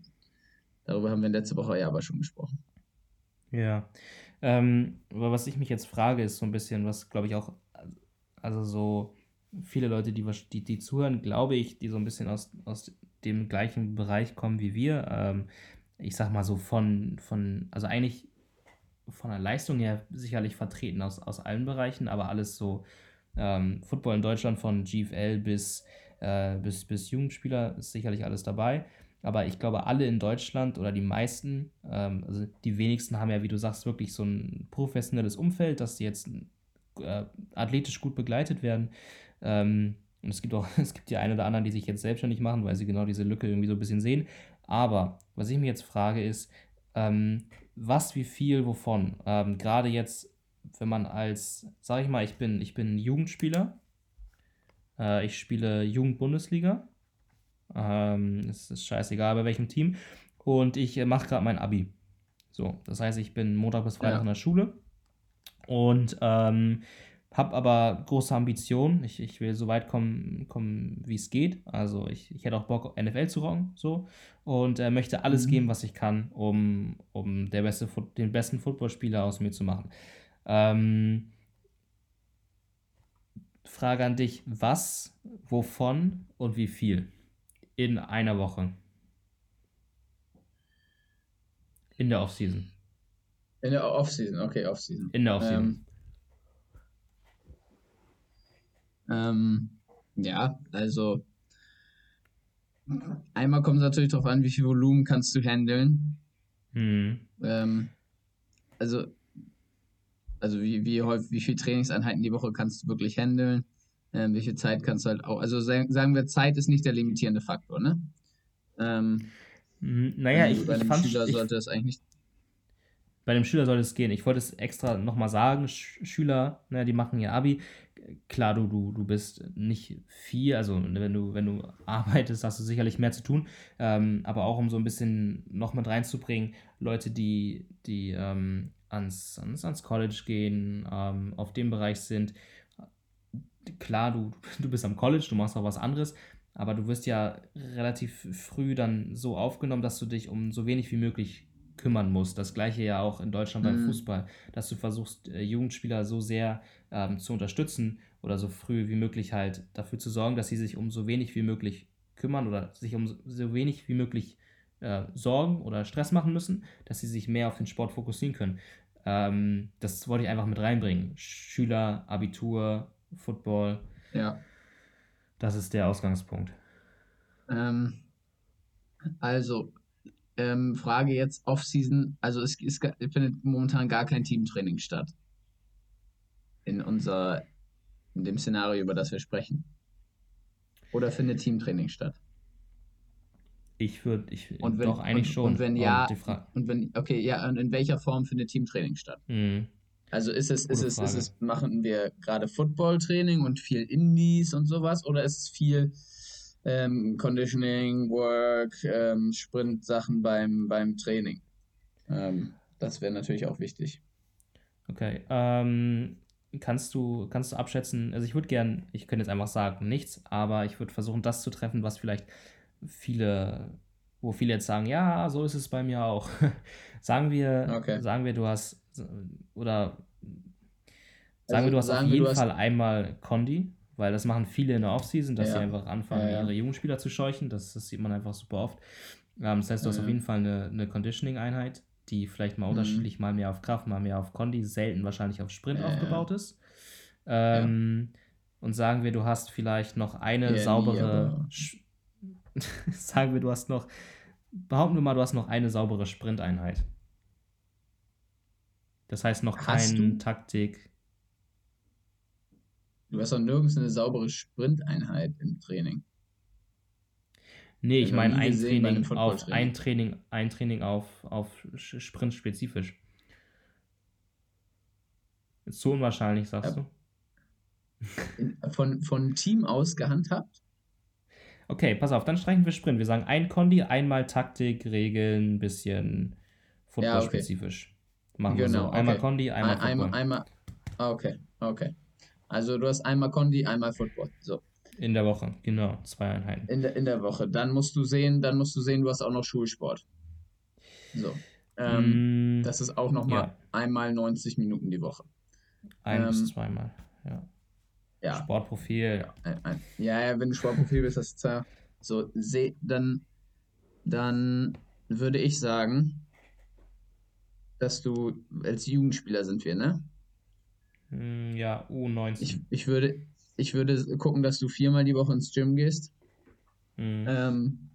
darüber haben wir letzte Woche ja aber schon gesprochen. Ja. Ähm, aber was ich mich jetzt frage, ist so ein bisschen, was glaube ich auch, also so viele Leute, die, die, die zuhören, glaube ich, die so ein bisschen aus, aus dem gleichen Bereich kommen wie wir. Ähm, ich sag mal so von, von, also eigentlich von der Leistung her sicherlich vertreten aus, aus allen Bereichen, aber alles so ähm, Football in Deutschland von GFL bis, äh, bis, bis Jugendspieler ist sicherlich alles dabei. Aber ich glaube, alle in Deutschland oder die meisten, ähm, also die wenigsten haben ja, wie du sagst, wirklich so ein professionelles Umfeld, dass sie jetzt äh, athletisch gut begleitet werden. Ähm, und es gibt auch, es gibt die einen oder anderen, die sich jetzt selbstständig machen, weil sie genau diese Lücke irgendwie so ein bisschen sehen. Aber was ich mir jetzt frage, ist, ähm, was, wie viel, wovon? Ähm, Gerade jetzt, wenn man als, sag ich mal, ich bin, ich bin Jugendspieler, äh, ich spiele Jugendbundesliga, ähm, es ist scheißegal bei welchem Team, und ich äh, mache gerade mein Abi. So, das heißt, ich bin Montag bis Freitag ja. in der Schule und ähm, habe aber große Ambitionen. Ich, ich will so weit kommen, kommen wie es geht. Also ich, ich hätte auch Bock, NFL zu rocken. So. Und äh, möchte alles mhm. geben, was ich kann, um, um der beste, den besten Footballspieler aus mir zu machen. Ähm, Frage an dich, was, wovon und wie viel in einer Woche? In der Offseason. In der Offseason, okay, Offseason. In der Offseason. Ähm, Ähm, ja, also einmal kommt es natürlich darauf an, wie viel Volumen kannst du handeln. Mhm. Ähm, also, also wie, wie häufig, wie viel Trainingseinheiten die Woche kannst du wirklich handeln? Ähm, wie viel Zeit kannst du halt auch, also sagen wir, Zeit ist nicht der limitierende Faktor, ne? Ähm, hm, naja, ich, bei einem ich Schüler ich, sollte es eigentlich nicht bei dem Schüler soll es gehen. Ich wollte es extra nochmal sagen, Sch Schüler, ne, die machen ihr Abi. Klar, du, du, du bist nicht viel, also wenn du, wenn du arbeitest, hast du sicherlich mehr zu tun. Ähm, aber auch um so ein bisschen noch mit reinzubringen, Leute, die, die ähm, ans, ans, ans College gehen, ähm, auf dem Bereich sind. Klar, du, du bist am College, du machst auch was anderes, aber du wirst ja relativ früh dann so aufgenommen, dass du dich um so wenig wie möglich kümmern musst. Das gleiche ja auch in Deutschland beim mhm. Fußball, dass du versuchst, äh, Jugendspieler so sehr ähm, zu unterstützen oder so früh wie möglich halt dafür zu sorgen, dass sie sich um so wenig wie möglich kümmern oder sich um so wenig wie möglich äh, Sorgen oder Stress machen müssen, dass sie sich mehr auf den Sport fokussieren können. Ähm, das wollte ich einfach mit reinbringen. Schüler, Abitur, Football. Ja. Das ist der Ausgangspunkt. Ähm, also, ähm, Frage jetzt Off-Season. Also es, es, findet momentan gar kein Teamtraining statt. In unser, in dem Szenario, über das wir sprechen. Oder findet Teamtraining statt? Ich würde, ich wenn, doch eigentlich und, schon. Und wenn ja, und wenn, okay, ja, und in welcher Form findet Teamtraining statt? Mhm. Also ist es, ist es, ist es, machen wir gerade Footballtraining und viel Indies und sowas, oder ist es viel ähm, Conditioning, Work, ähm, Sprint-Sachen beim, beim Training. Ähm, das wäre natürlich auch wichtig. Okay. Ähm, kannst, du, kannst du abschätzen, also ich würde gern, ich könnte jetzt einfach sagen, nichts, aber ich würde versuchen, das zu treffen, was vielleicht viele, wo viele jetzt sagen, ja, so ist es bei mir auch. sagen wir, okay. sagen wir, du hast, oder sagen also, wir, du hast auf jeden wir, Fall einmal Condi, weil das machen viele in der Offseason, dass ja. sie einfach anfangen, ja, ja. ihre jungen Spieler zu scheuchen. Das, das, sieht man einfach super oft. Ähm, das heißt, du hast auf jeden Fall eine, eine Conditioning-Einheit, die vielleicht mal mhm. unterschiedlich, mal mehr auf Kraft, mal mehr auf Kondi, selten wahrscheinlich auf Sprint aufgebaut ist. Ähm. Und sagen wir, du hast vielleicht noch eine saubere, nie, sagen wir, du hast noch, behaupten wir mal, du hast noch eine saubere Sprinteinheit. Das heißt noch keine Taktik. Du hast doch nirgends eine saubere Sprinteinheit im Training. Nee, ich meine ein Training auf ein Training, ein Training auf, auf Sprint spezifisch. Ist so unwahrscheinlich, sagst ja. du? Von, von Team aus gehandhabt? Okay, pass auf, dann streichen wir Sprint. Wir sagen ein Kondi, einmal Taktik, Regeln, bisschen Football-spezifisch. Ja, okay. Machen genau, wir so. Einmal okay. Kondi, einmal Football. Einmal, einmal, okay, okay. Also du hast einmal Kondi, einmal Football. So. In der Woche, genau, zwei Einheiten. In der, in der Woche. Dann musst du sehen, dann musst du sehen, du hast auch noch Schulsport. So. Ähm, mm, das ist auch nochmal ja. einmal 90 Minuten die Woche. Ein ähm, bis zweimal, ja. Ja. Sportprofil. Ja, ja, wenn du Sportprofil bist, das ist ja so, dann, dann würde ich sagen, dass du als Jugendspieler sind wir, ne? Mm, ja, U19. Ich, ich, würde, ich würde gucken, dass du viermal die Woche ins Gym gehst. Mhm. Ähm,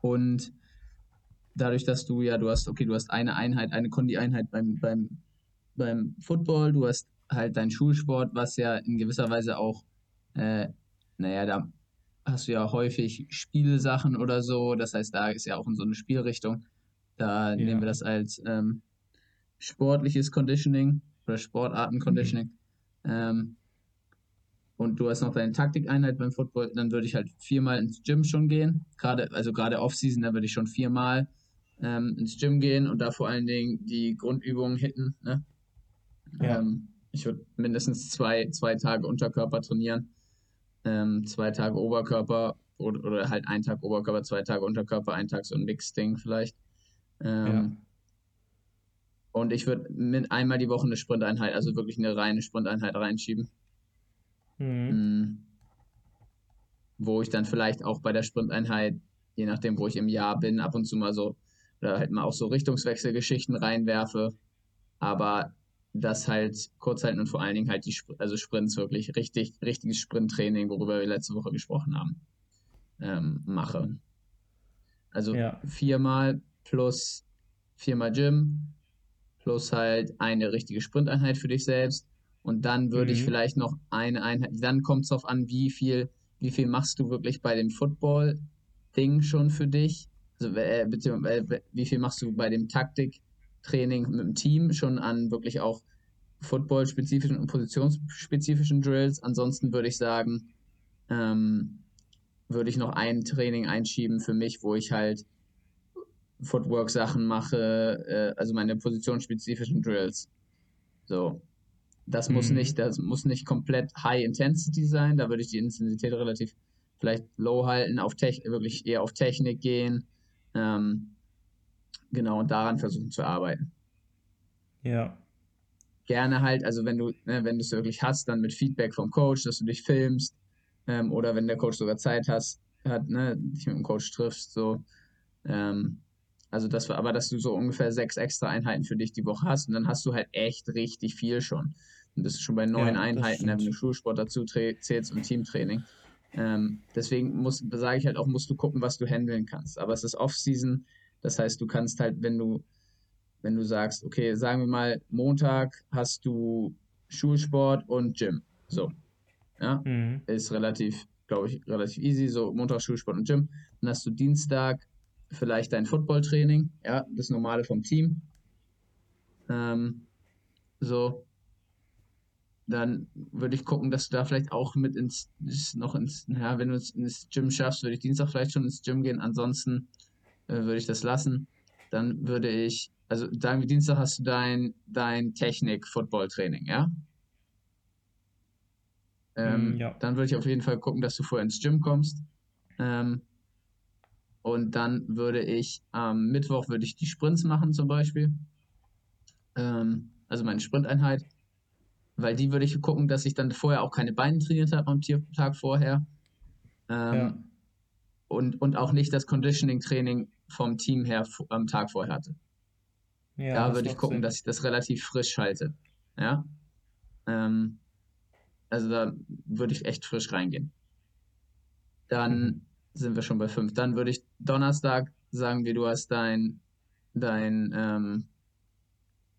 und dadurch, dass du ja, du hast, okay, du hast eine Einheit, eine Kondi-Einheit beim, beim, beim Football, du hast halt deinen Schulsport, was ja in gewisser Weise auch, äh, naja, da hast du ja häufig Spielsachen oder so, das heißt, da ist ja auch in so eine Spielrichtung. Da ja. nehmen wir das als ähm, sportliches Conditioning oder Sportarten-Conditioning. Mhm. Ähm, und du hast noch deine Taktikeinheit beim Football, dann würde ich halt viermal ins Gym schon gehen. Gerade, also gerade Off-Season, da würde ich schon viermal ähm, ins Gym gehen und da vor allen Dingen die Grundübungen hitten. Ne? Ja. Ähm, ich würde mindestens zwei, zwei Tage Unterkörper trainieren, ähm, zwei Tage Oberkörper oder, oder halt ein Tag Oberkörper, zwei Tage Unterkörper, ein Tag so ein Mix-Ding vielleicht. Ähm, ja. Und ich würde einmal die Woche eine Sprinteinheit, also wirklich eine reine Sprinteinheit reinschieben. Mhm. Mm. Wo ich dann vielleicht auch bei der Sprinteinheit, je nachdem, wo ich im Jahr bin, ab und zu mal so, oder halt mal auch so Richtungswechselgeschichten reinwerfe. Aber das halt kurz halten und vor allen Dingen halt die also Sprints wirklich richtig, richtiges Sprinttraining, worüber wir letzte Woche gesprochen haben, ähm, mache. Also ja. viermal plus viermal Gym plus halt eine richtige Sprinteinheit für dich selbst und dann würde mhm. ich vielleicht noch eine Einheit, dann kommt es darauf an, wie viel, wie viel machst du wirklich bei dem Football-Ding schon für dich? Also, äh, beziehungsweise, wie viel machst du bei dem Taktiktraining mit dem Team schon an wirklich auch Football-spezifischen und positionsspezifischen Drills? Ansonsten würde ich sagen, ähm, würde ich noch ein Training einschieben für mich, wo ich halt Footwork-Sachen mache, äh, also meine positionsspezifischen Drills. So, das muss mhm. nicht, das muss nicht komplett High Intensity sein. Da würde ich die Intensität relativ vielleicht low halten, auf Tech wirklich eher auf Technik gehen. Ähm, genau, und daran versuchen zu arbeiten. Ja. Gerne halt, also wenn du, ne, wenn du es wirklich hast, dann mit Feedback vom Coach, dass du dich filmst, ähm, oder wenn der Coach sogar Zeit hast, hat, ne, dich mit dem Coach triffst, so. Ähm, also das war aber, dass du so ungefähr sechs extra Einheiten für dich die Woche hast und dann hast du halt echt richtig viel schon. Dann bist du schon bei neun ja, Einheiten, wenn du Schulsport dazu zählst und Teamtraining. Ähm, deswegen sage ich halt auch, musst du gucken, was du handeln kannst. Aber es ist Off-Season, das heißt, du kannst halt, wenn du, wenn du sagst, okay, sagen wir mal, Montag hast du Schulsport und Gym. So. Ja, mhm. ist relativ, glaube ich, relativ easy. So, Montag Schulsport und Gym. Dann hast du Dienstag vielleicht dein Footballtraining, ja, das Normale vom Team. Ähm, so, dann würde ich gucken, dass du da vielleicht auch mit ins, noch ins, ja, wenn du ins, ins Gym schaffst, würde ich Dienstag vielleicht schon ins Gym gehen, ansonsten würde ich das lassen. Dann würde ich, also sagen wir Dienstag hast du dein, dein Technik-Football-Training, ja? Ähm, mm, ja. Dann würde ich auf jeden Fall gucken, dass du vorher ins Gym kommst. Ähm, und dann würde ich am Mittwoch würde ich die Sprints machen zum Beispiel. Ähm, also meine Sprinteinheit weil die würde ich gucken, dass ich dann vorher auch keine Beine trainiert habe am Tag vorher. Ähm, ja. und, und auch nicht das Conditioning-Training vom Team her am Tag vorher hatte. Ja, da würde ich gucken, Sinn. dass ich das relativ frisch halte. Ja. Ähm, also da würde ich echt frisch reingehen. Dann mhm. sind wir schon bei fünf. Dann würde ich Donnerstag sagen wir, du hast dein, dein, ähm,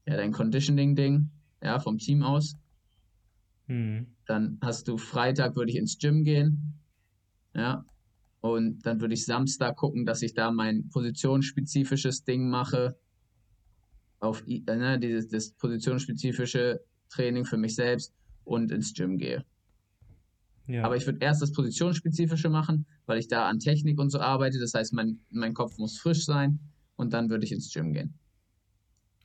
ja, dein Conditioning-Ding, ja, vom Team aus. Mhm. Dann hast du Freitag, würde ich ins Gym gehen. Ja. Und dann würde ich Samstag gucken, dass ich da mein positionsspezifisches Ding mache. Auf äh, ne, dieses das positionsspezifische Training für mich selbst und ins Gym gehe. Ja. Aber ich würde erst das positionsspezifische machen, weil ich da an Technik und so arbeite. Das heißt, mein, mein Kopf muss frisch sein und dann würde ich ins Gym gehen.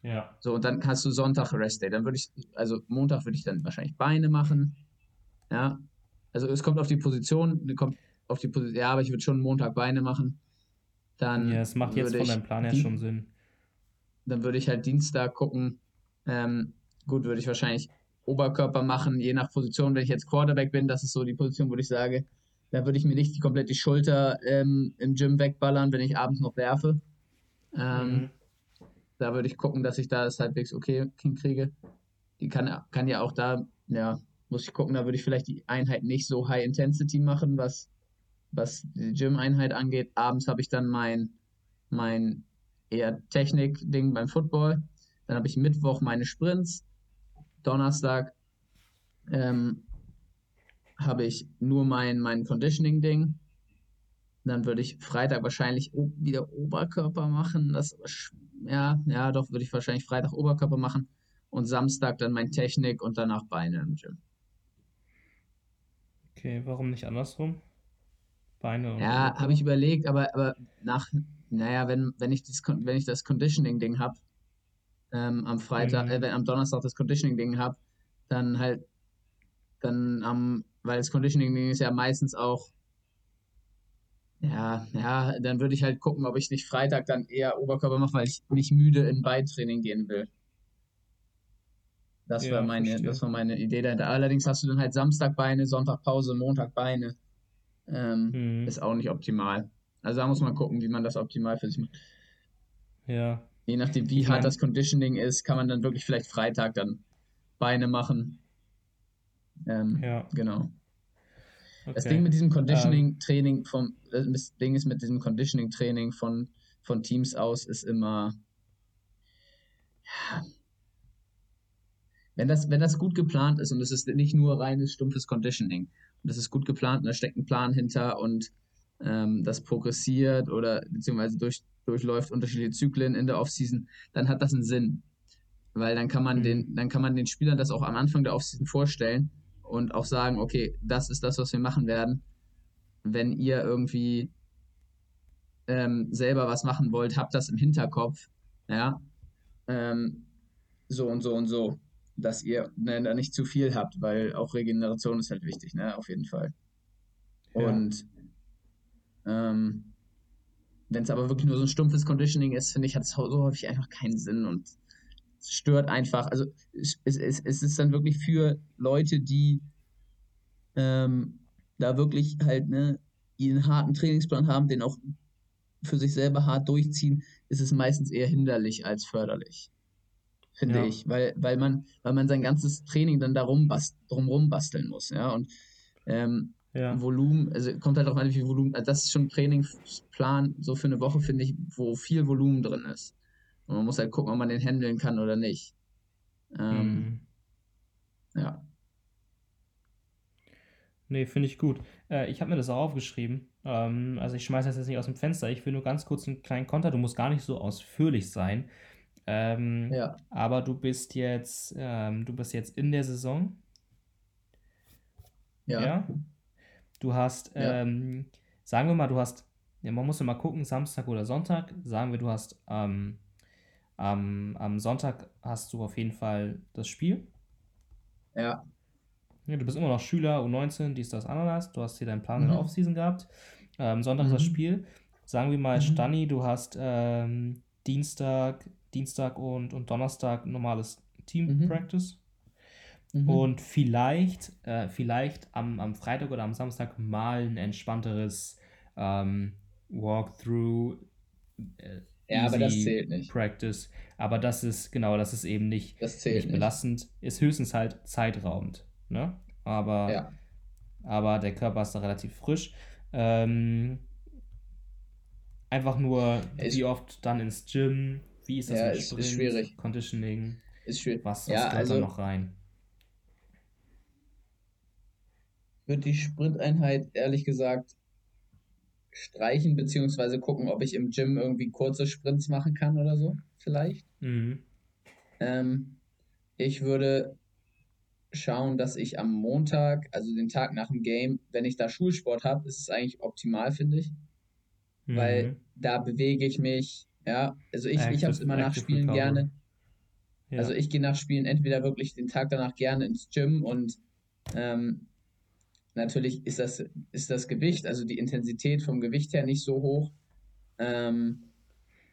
Ja. So, und dann hast du Sonntag Rest Day. Dann würde ich, also Montag würde ich dann wahrscheinlich Beine machen. Ja. Also es kommt auf die Position, kommt auf die Position, ja, aber ich würde schon Montag Beine machen. Dann ja, es macht jetzt von deinem Plan her schon Sinn. Dann würde ich halt Dienstag gucken. Ähm, gut, würde ich wahrscheinlich Oberkörper machen, je nach Position. Wenn ich jetzt Quarterback bin, das ist so die Position, wo ich sage, da würde ich mir nicht komplett die Schulter ähm, im Gym wegballern, wenn ich abends noch werfe. Ähm, mhm. Da würde ich gucken, dass ich da das halbwegs okay hinkriege. Die kann, kann ja auch da, ja, muss ich gucken, da würde ich vielleicht die Einheit nicht so High Intensity machen, was, was die Gym-Einheit angeht. Abends habe ich dann mein, mein eher Technik-Ding beim Football. Dann habe ich Mittwoch meine Sprints. Donnerstag ähm, habe ich nur mein, mein Conditioning-Ding. Dann würde ich Freitag wahrscheinlich wieder Oberkörper machen. Das, ja, ja, doch, würde ich wahrscheinlich Freitag Oberkörper machen. Und Samstag dann mein Technik und danach Beine im Gym. Okay, warum nicht andersrum? Beine Ja, habe ich überlegt, aber, aber nach, naja, wenn, wenn, ich, das, wenn ich das Conditioning-Ding habe, ähm, am Freitag, mhm. äh, wenn am Donnerstag das Conditioning-Ding habe, dann halt, dann am, weil das Conditioning-Ding ist ja meistens auch, ja, ja, dann würde ich halt gucken, ob ich nicht Freitag dann eher Oberkörper mache, weil ich nicht müde in Beintraining gehen will. Das, ja, war meine, das war meine Idee dahinter. Allerdings hast du dann halt Samstag Beine, Sonntag Pause, Montag Beine. Ähm, mhm. Ist auch nicht optimal. Also da muss man gucken, wie man das optimal für sich macht. Ja. Je nachdem, wie ich hart mein, das Conditioning ist, kann man dann wirklich vielleicht Freitag dann Beine machen. Ähm, ja. Genau. Okay. Das Ding mit diesem Conditioning-Training ähm. vom, das Ding ist mit diesem Conditioning-Training von, von Teams aus ist immer, ja, wenn das, wenn das gut geplant ist und es ist nicht nur reines stumpfes Conditioning das ist gut geplant und da steckt ein Plan hinter und ähm, das progressiert oder beziehungsweise durch, durchläuft unterschiedliche Zyklen in der Offseason, dann hat das einen Sinn. Weil dann kann man mhm. den, dann kann man den Spielern das auch am Anfang der Offseason vorstellen und auch sagen, okay, das ist das, was wir machen werden. Wenn ihr irgendwie ähm, selber was machen wollt, habt das im Hinterkopf, ja, ähm, so und so und so, dass ihr ne, da nicht zu viel habt, weil auch Regeneration ist halt wichtig, ne, auf jeden Fall. Ja. Und ähm, wenn es aber wirklich nur so ein stumpfes Conditioning ist, finde ich, hat es so häufig einfach keinen Sinn und stört einfach. Also es, es, es ist dann wirklich für Leute, die ähm, da wirklich halt ne, ihren harten Trainingsplan haben, den auch für sich selber hart durchziehen, ist es meistens eher hinderlich als förderlich. Finde ja. ich. Weil, weil, man, weil man sein ganzes Training dann darum bast, drumrum basteln muss. Ja. Und ähm, ja. Volumen, also kommt halt auch an, wie viel Volumen, also das ist schon ein Trainingsplan, so für eine Woche, finde ich, wo viel Volumen drin ist. Und man muss halt gucken, ob man den handeln kann oder nicht. Ähm, mhm. Ja. Nee, finde ich gut. Äh, ich habe mir das auch aufgeschrieben. Ähm, also ich schmeiße das jetzt nicht aus dem Fenster. Ich will nur ganz kurz einen kleinen Konter. Du musst gar nicht so ausführlich sein. Ähm, ja. Aber du bist jetzt, ähm, du bist jetzt in der Saison. Ja. ja? Du hast, ja. ähm, sagen wir mal, du hast, ja, man muss ja mal gucken, Samstag oder Sonntag. Sagen wir, du hast ähm, am, am Sonntag hast du auf jeden Fall das Spiel. Ja. ja. Du bist immer noch Schüler, U19, dies, das, Ananas. Du hast hier deinen Plan mhm. in der mhm. Offseason gehabt. Ähm, Sonntag mhm. das Spiel. Sagen wir mal, mhm. Stani, du hast Dienstag, Dienstag und, und Donnerstag normales Team-Practice. Mhm. Mhm. Und vielleicht, äh, vielleicht am, am Freitag oder am Samstag mal ein entspannteres ähm, Walkthrough. Äh, ja, aber das zählt nicht. Practice. Aber das ist, genau, das ist eben nicht, nicht belastend. Ist höchstens halt zeitraubend. Ne? Aber, ja. aber der Körper ist da relativ frisch. Ähm, einfach nur, ist, wie oft dann ins Gym, wie ist das ja, mit ist, Sprint, ist schwierig. Conditioning, ist schwierig. was, was ja, gehört also, da noch rein? Wird die Sprinteinheit ehrlich gesagt streichen, beziehungsweise gucken, ob ich im Gym irgendwie kurze Sprints machen kann oder so, vielleicht. Mhm. Ähm, ich würde schauen, dass ich am Montag, also den Tag nach dem Game, wenn ich da Schulsport habe, ist es eigentlich optimal, finde ich. Mhm. Weil da bewege ich mich, ja, also ich, ich habe es immer nach Spielen gerne. Ja. Also ich gehe nach Spielen entweder wirklich den Tag danach gerne ins Gym und ähm, natürlich ist das, ist das Gewicht, also die Intensität vom Gewicht her nicht so hoch. Ähm,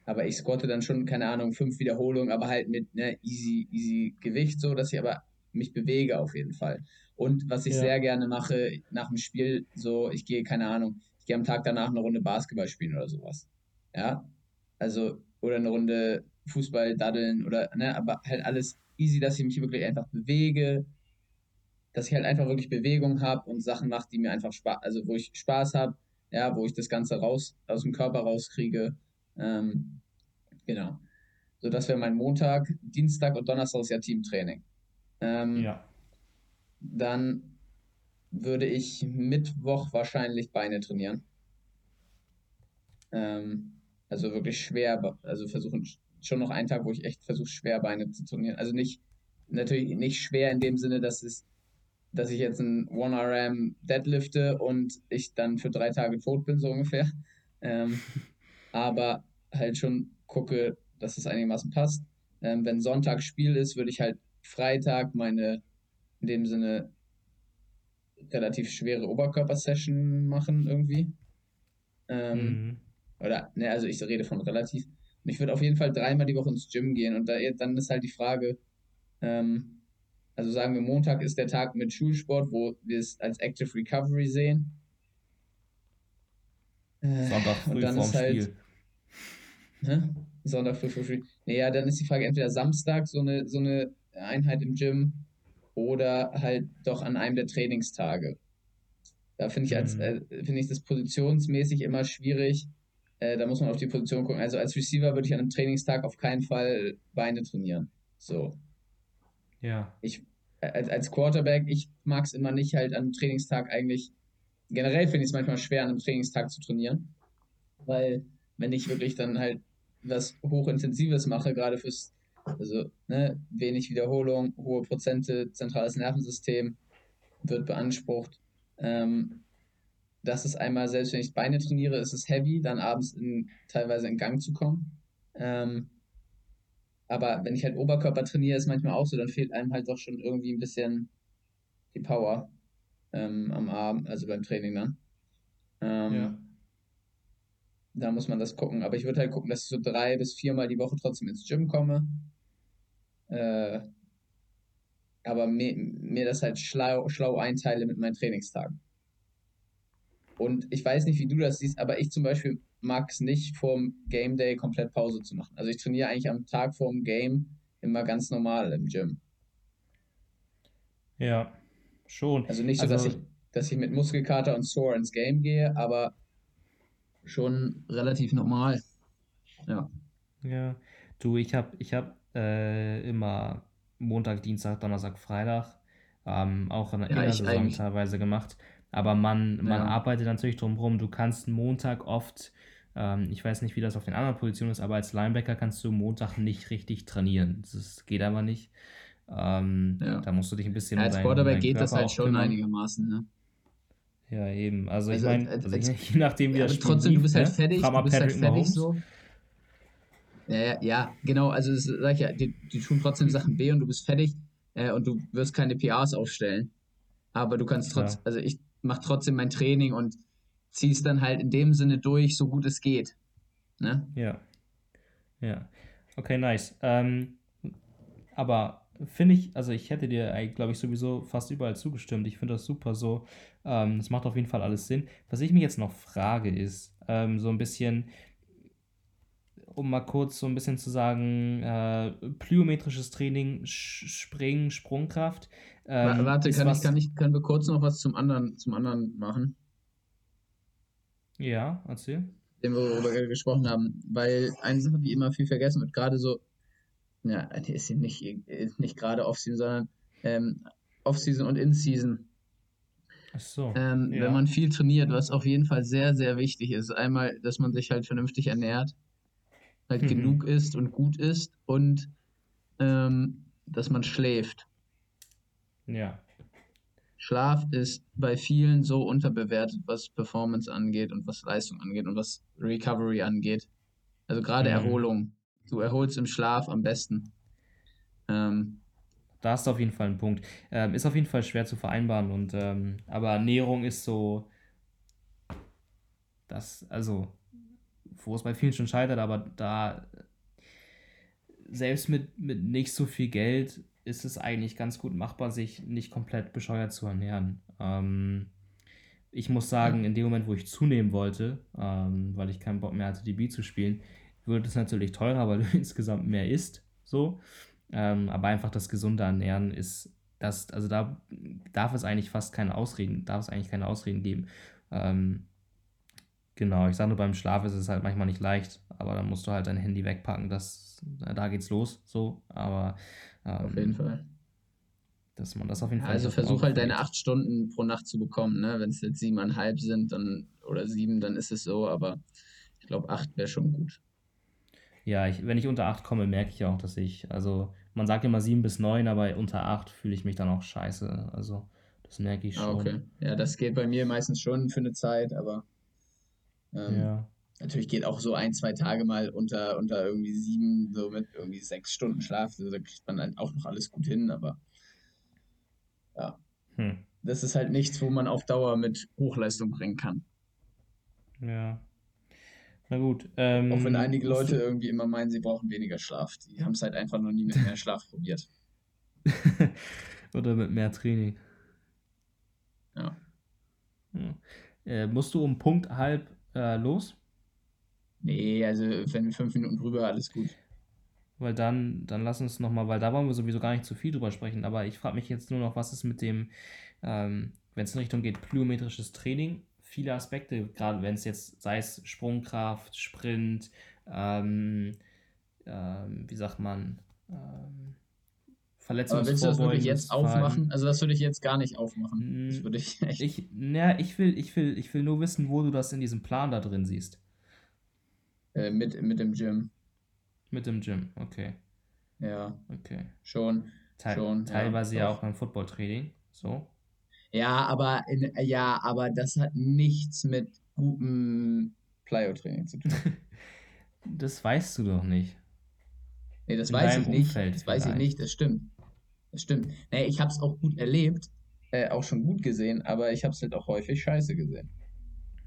aber ich squatte dann schon, keine Ahnung, fünf Wiederholungen, aber halt mit ne, easy, easy Gewicht, so dass ich aber mich bewege auf jeden Fall. Und was ich ja. sehr gerne mache nach dem Spiel, so, ich gehe, keine Ahnung, ich gehe am Tag danach eine Runde Basketball spielen oder sowas. Ja. Also, oder eine Runde Fußball daddeln oder, ne, aber halt alles easy, dass ich mich wirklich einfach bewege, dass ich halt einfach wirklich Bewegung habe und Sachen mache, die mir einfach Spaß, also wo ich Spaß habe, ja, wo ich das Ganze raus, aus dem Körper rauskriege. Ähm, genau. So, das wäre mein Montag, Dienstag und Donnerstag ist ja Teamtraining. Ähm, ja. Dann würde ich Mittwoch wahrscheinlich Beine trainieren. Ähm, also wirklich schwer, also versuchen schon noch einen Tag, wo ich echt versuche, schwer Beine zu trainieren. Also nicht, natürlich nicht schwer in dem Sinne, dass es, dass ich jetzt ein 1RM deadlifte und ich dann für drei Tage tot bin, so ungefähr. Ähm, aber halt schon gucke, dass es einigermaßen passt. Ähm, wenn Sonntag Spiel ist, würde ich halt Freitag meine in dem Sinne relativ schwere Oberkörpersession machen irgendwie. Ähm, mhm. Oder, ne, also ich rede von relativ. Und ich würde auf jeden Fall dreimal die Woche ins Gym gehen. Und da, dann ist halt die Frage, ähm, also sagen wir, Montag ist der Tag mit Schulsport, wo wir es als Active Recovery sehen. Äh, Sonntag früh und dann vorm ist halt, Spiel. Hä? Sonntag früh, früh, früh. Naja, dann ist die Frage entweder Samstag so eine, so eine Einheit im Gym oder halt doch an einem der Trainingstage. Da finde ich, als, mhm. äh, finde ich das positionsmäßig immer schwierig. Äh, da muss man auf die Position gucken. Also als Receiver würde ich an einem Trainingstag auf keinen Fall Beine trainieren. So. Ja. Ich, als, als Quarterback, ich mag es immer nicht, halt an einem Trainingstag eigentlich. Generell finde ich es manchmal schwer, an einem Trainingstag zu trainieren. Weil, wenn ich wirklich dann halt was Hochintensives mache, gerade fürs also ne, wenig Wiederholung, hohe Prozente, zentrales Nervensystem wird beansprucht. Ähm, das ist einmal, selbst wenn ich Beine trainiere, ist es heavy, dann abends in, teilweise in Gang zu kommen. Ähm, aber wenn ich halt Oberkörper trainiere, ist manchmal auch so, dann fehlt einem halt doch schon irgendwie ein bisschen die Power ähm, am Arm, also beim Training dann. Ähm, ja. Da muss man das gucken. Aber ich würde halt gucken, dass ich so drei bis viermal die Woche trotzdem ins Gym komme. Äh, aber mir, mir das halt schlau, schlau einteile mit meinen Trainingstagen. Und ich weiß nicht, wie du das siehst, aber ich zum Beispiel mag es nicht, vorm Game Day komplett Pause zu machen. Also ich trainiere eigentlich am Tag vorm Game immer ganz normal im Gym. Ja, schon. Also nicht so, also, dass, ich, dass ich mit Muskelkater und Sore ins Game gehe, aber schon relativ normal. Ja. Ja, du, ich habe ich hab äh, immer Montag, Dienstag, Donnerstag, Freitag. Ähm, auch in der, ja, Saison teilweise gemacht. Aber man, man ja. arbeitet natürlich drumherum. Du kannst Montag oft, ähm, ich weiß nicht, wie das auf den anderen Positionen ist, aber als Linebacker kannst du Montag nicht richtig trainieren. Das geht aber nicht. Ähm, ja. Da musst du dich ein bisschen. Ja, als Quarterback geht das halt schon kümmern. einigermaßen, ne? Ja, eben. Also, also ich meine, also je nachdem, wie ja, das trotzdem, du bist halt ne? fertig, du bist halt fertig so. Ja, ja, genau, also das sag ich ja, die, die tun trotzdem Sachen B und du bist fertig äh, und du wirst keine PAs aufstellen. Aber du kannst trotzdem, ja. also ich mache trotzdem mein Training und ziehe es dann halt in dem Sinne durch, so gut es geht. Ne? Ja. Ja. Okay, nice. Ähm, aber finde ich, also ich hätte dir, glaube ich, sowieso fast überall zugestimmt. Ich finde das super so. Ähm, das macht auf jeden Fall alles Sinn. Was ich mich jetzt noch frage, ist ähm, so ein bisschen, um mal kurz so ein bisschen zu sagen, äh, plyometrisches Training, Springen, Sprungkraft. Ähm, Warte, kann ich, kann ich, können wir kurz noch was zum anderen, zum anderen machen? Ja, erzähl. Den wir darüber gesprochen haben. Weil eine Sache, die immer viel vergessen wird, gerade so, ja, die ist nicht, nicht gerade Off-Season, sondern ähm, Off-Season und In-Season. Ach so. Ähm, ja. Wenn man viel trainiert, was auf jeden Fall sehr, sehr wichtig ist. Einmal, dass man sich halt vernünftig ernährt, halt mhm. genug isst und gut isst und ähm, dass man schläft. Ja. Schlaf ist bei vielen so unterbewertet, was Performance angeht und was Leistung angeht und was Recovery angeht. Also gerade mhm. Erholung. Du erholst im Schlaf am besten. Ähm, da hast du auf jeden Fall einen Punkt. Ähm, ist auf jeden Fall schwer zu vereinbaren und ähm, aber Ernährung ist so das, also, wo es bei vielen schon scheitert, aber da selbst mit, mit nicht so viel Geld ist es eigentlich ganz gut machbar, sich nicht komplett bescheuert zu ernähren. Ähm, ich muss sagen, in dem Moment, wo ich zunehmen wollte, ähm, weil ich keinen Bock mehr hatte, DB zu spielen, wird es natürlich teurer, weil du insgesamt mehr isst. So. Ähm, aber einfach das gesunde Ernähren ist das, also da darf es eigentlich fast keine Ausreden, darf es eigentlich keine Ausreden geben. Ähm, genau, ich sage nur beim Schlaf ist es halt manchmal nicht leicht, aber dann musst du halt dein Handy wegpacken, das, da geht's los, so, aber ähm, auf jeden Fall. Dass man das auf jeden Fall. Also versuch halt deine acht Stunden pro Nacht zu bekommen, ne? Wenn es jetzt siebeneinhalb sind, dann oder sieben, dann ist es so, aber ich glaube, acht wäre schon gut. Ja, ich, wenn ich unter 8 komme, merke ich auch, dass ich, also man sagt immer 7 bis 9, aber unter 8 fühle ich mich dann auch scheiße. Also das merke ich ah, schon. okay. Ja, das geht bei mir meistens schon für eine Zeit, aber ähm, ja. natürlich geht auch so ein, zwei Tage mal unter, unter irgendwie 7, so mit irgendwie 6 Stunden Schlaf. Also, da kriegt man halt auch noch alles gut hin, aber ja. Hm. Das ist halt nichts, wo man auf Dauer mit Hochleistung bringen kann. Ja. Na gut. Ähm, Auch wenn einige Leute irgendwie immer meinen, sie brauchen weniger Schlaf. Die haben es halt einfach noch nie mit mehr Schlaf probiert. Oder mit mehr Training. Ja. ja. Äh, musst du um Punkt halb äh, los? Nee, also wenn fünf Minuten drüber, alles gut. Weil dann, dann lass uns nochmal, weil da wollen wir sowieso gar nicht zu viel drüber sprechen, aber ich frage mich jetzt nur noch, was ist mit dem, ähm, wenn es in Richtung geht, plyometrisches Training, viele Aspekte, gerade wenn es jetzt, sei es Sprungkraft, Sprint, ähm, ähm, wie sagt man, ähm, Verletzungsvorbeugung. willst du das wirklich jetzt aufmachen? Also das würde ich jetzt gar nicht aufmachen. Das würde ich echt. Ich, na, ich will, ich will, ich will nur wissen, wo du das in diesem Plan da drin siehst. Äh, mit, mit dem Gym. Mit dem Gym, okay. Ja. Okay. Schon. Teil, schon teilweise ja, ja auch beim Footballtraining. So. Ja, aber in, ja, aber das hat nichts mit gutem Plyo-Training zu tun. das weißt du doch nicht. Nee, das in weiß ich nicht. Umfeld das vielleicht. weiß ich nicht, das stimmt. Das stimmt. Nee, ich habe es auch gut erlebt, äh, auch schon gut gesehen, aber ich habe es halt auch häufig scheiße gesehen.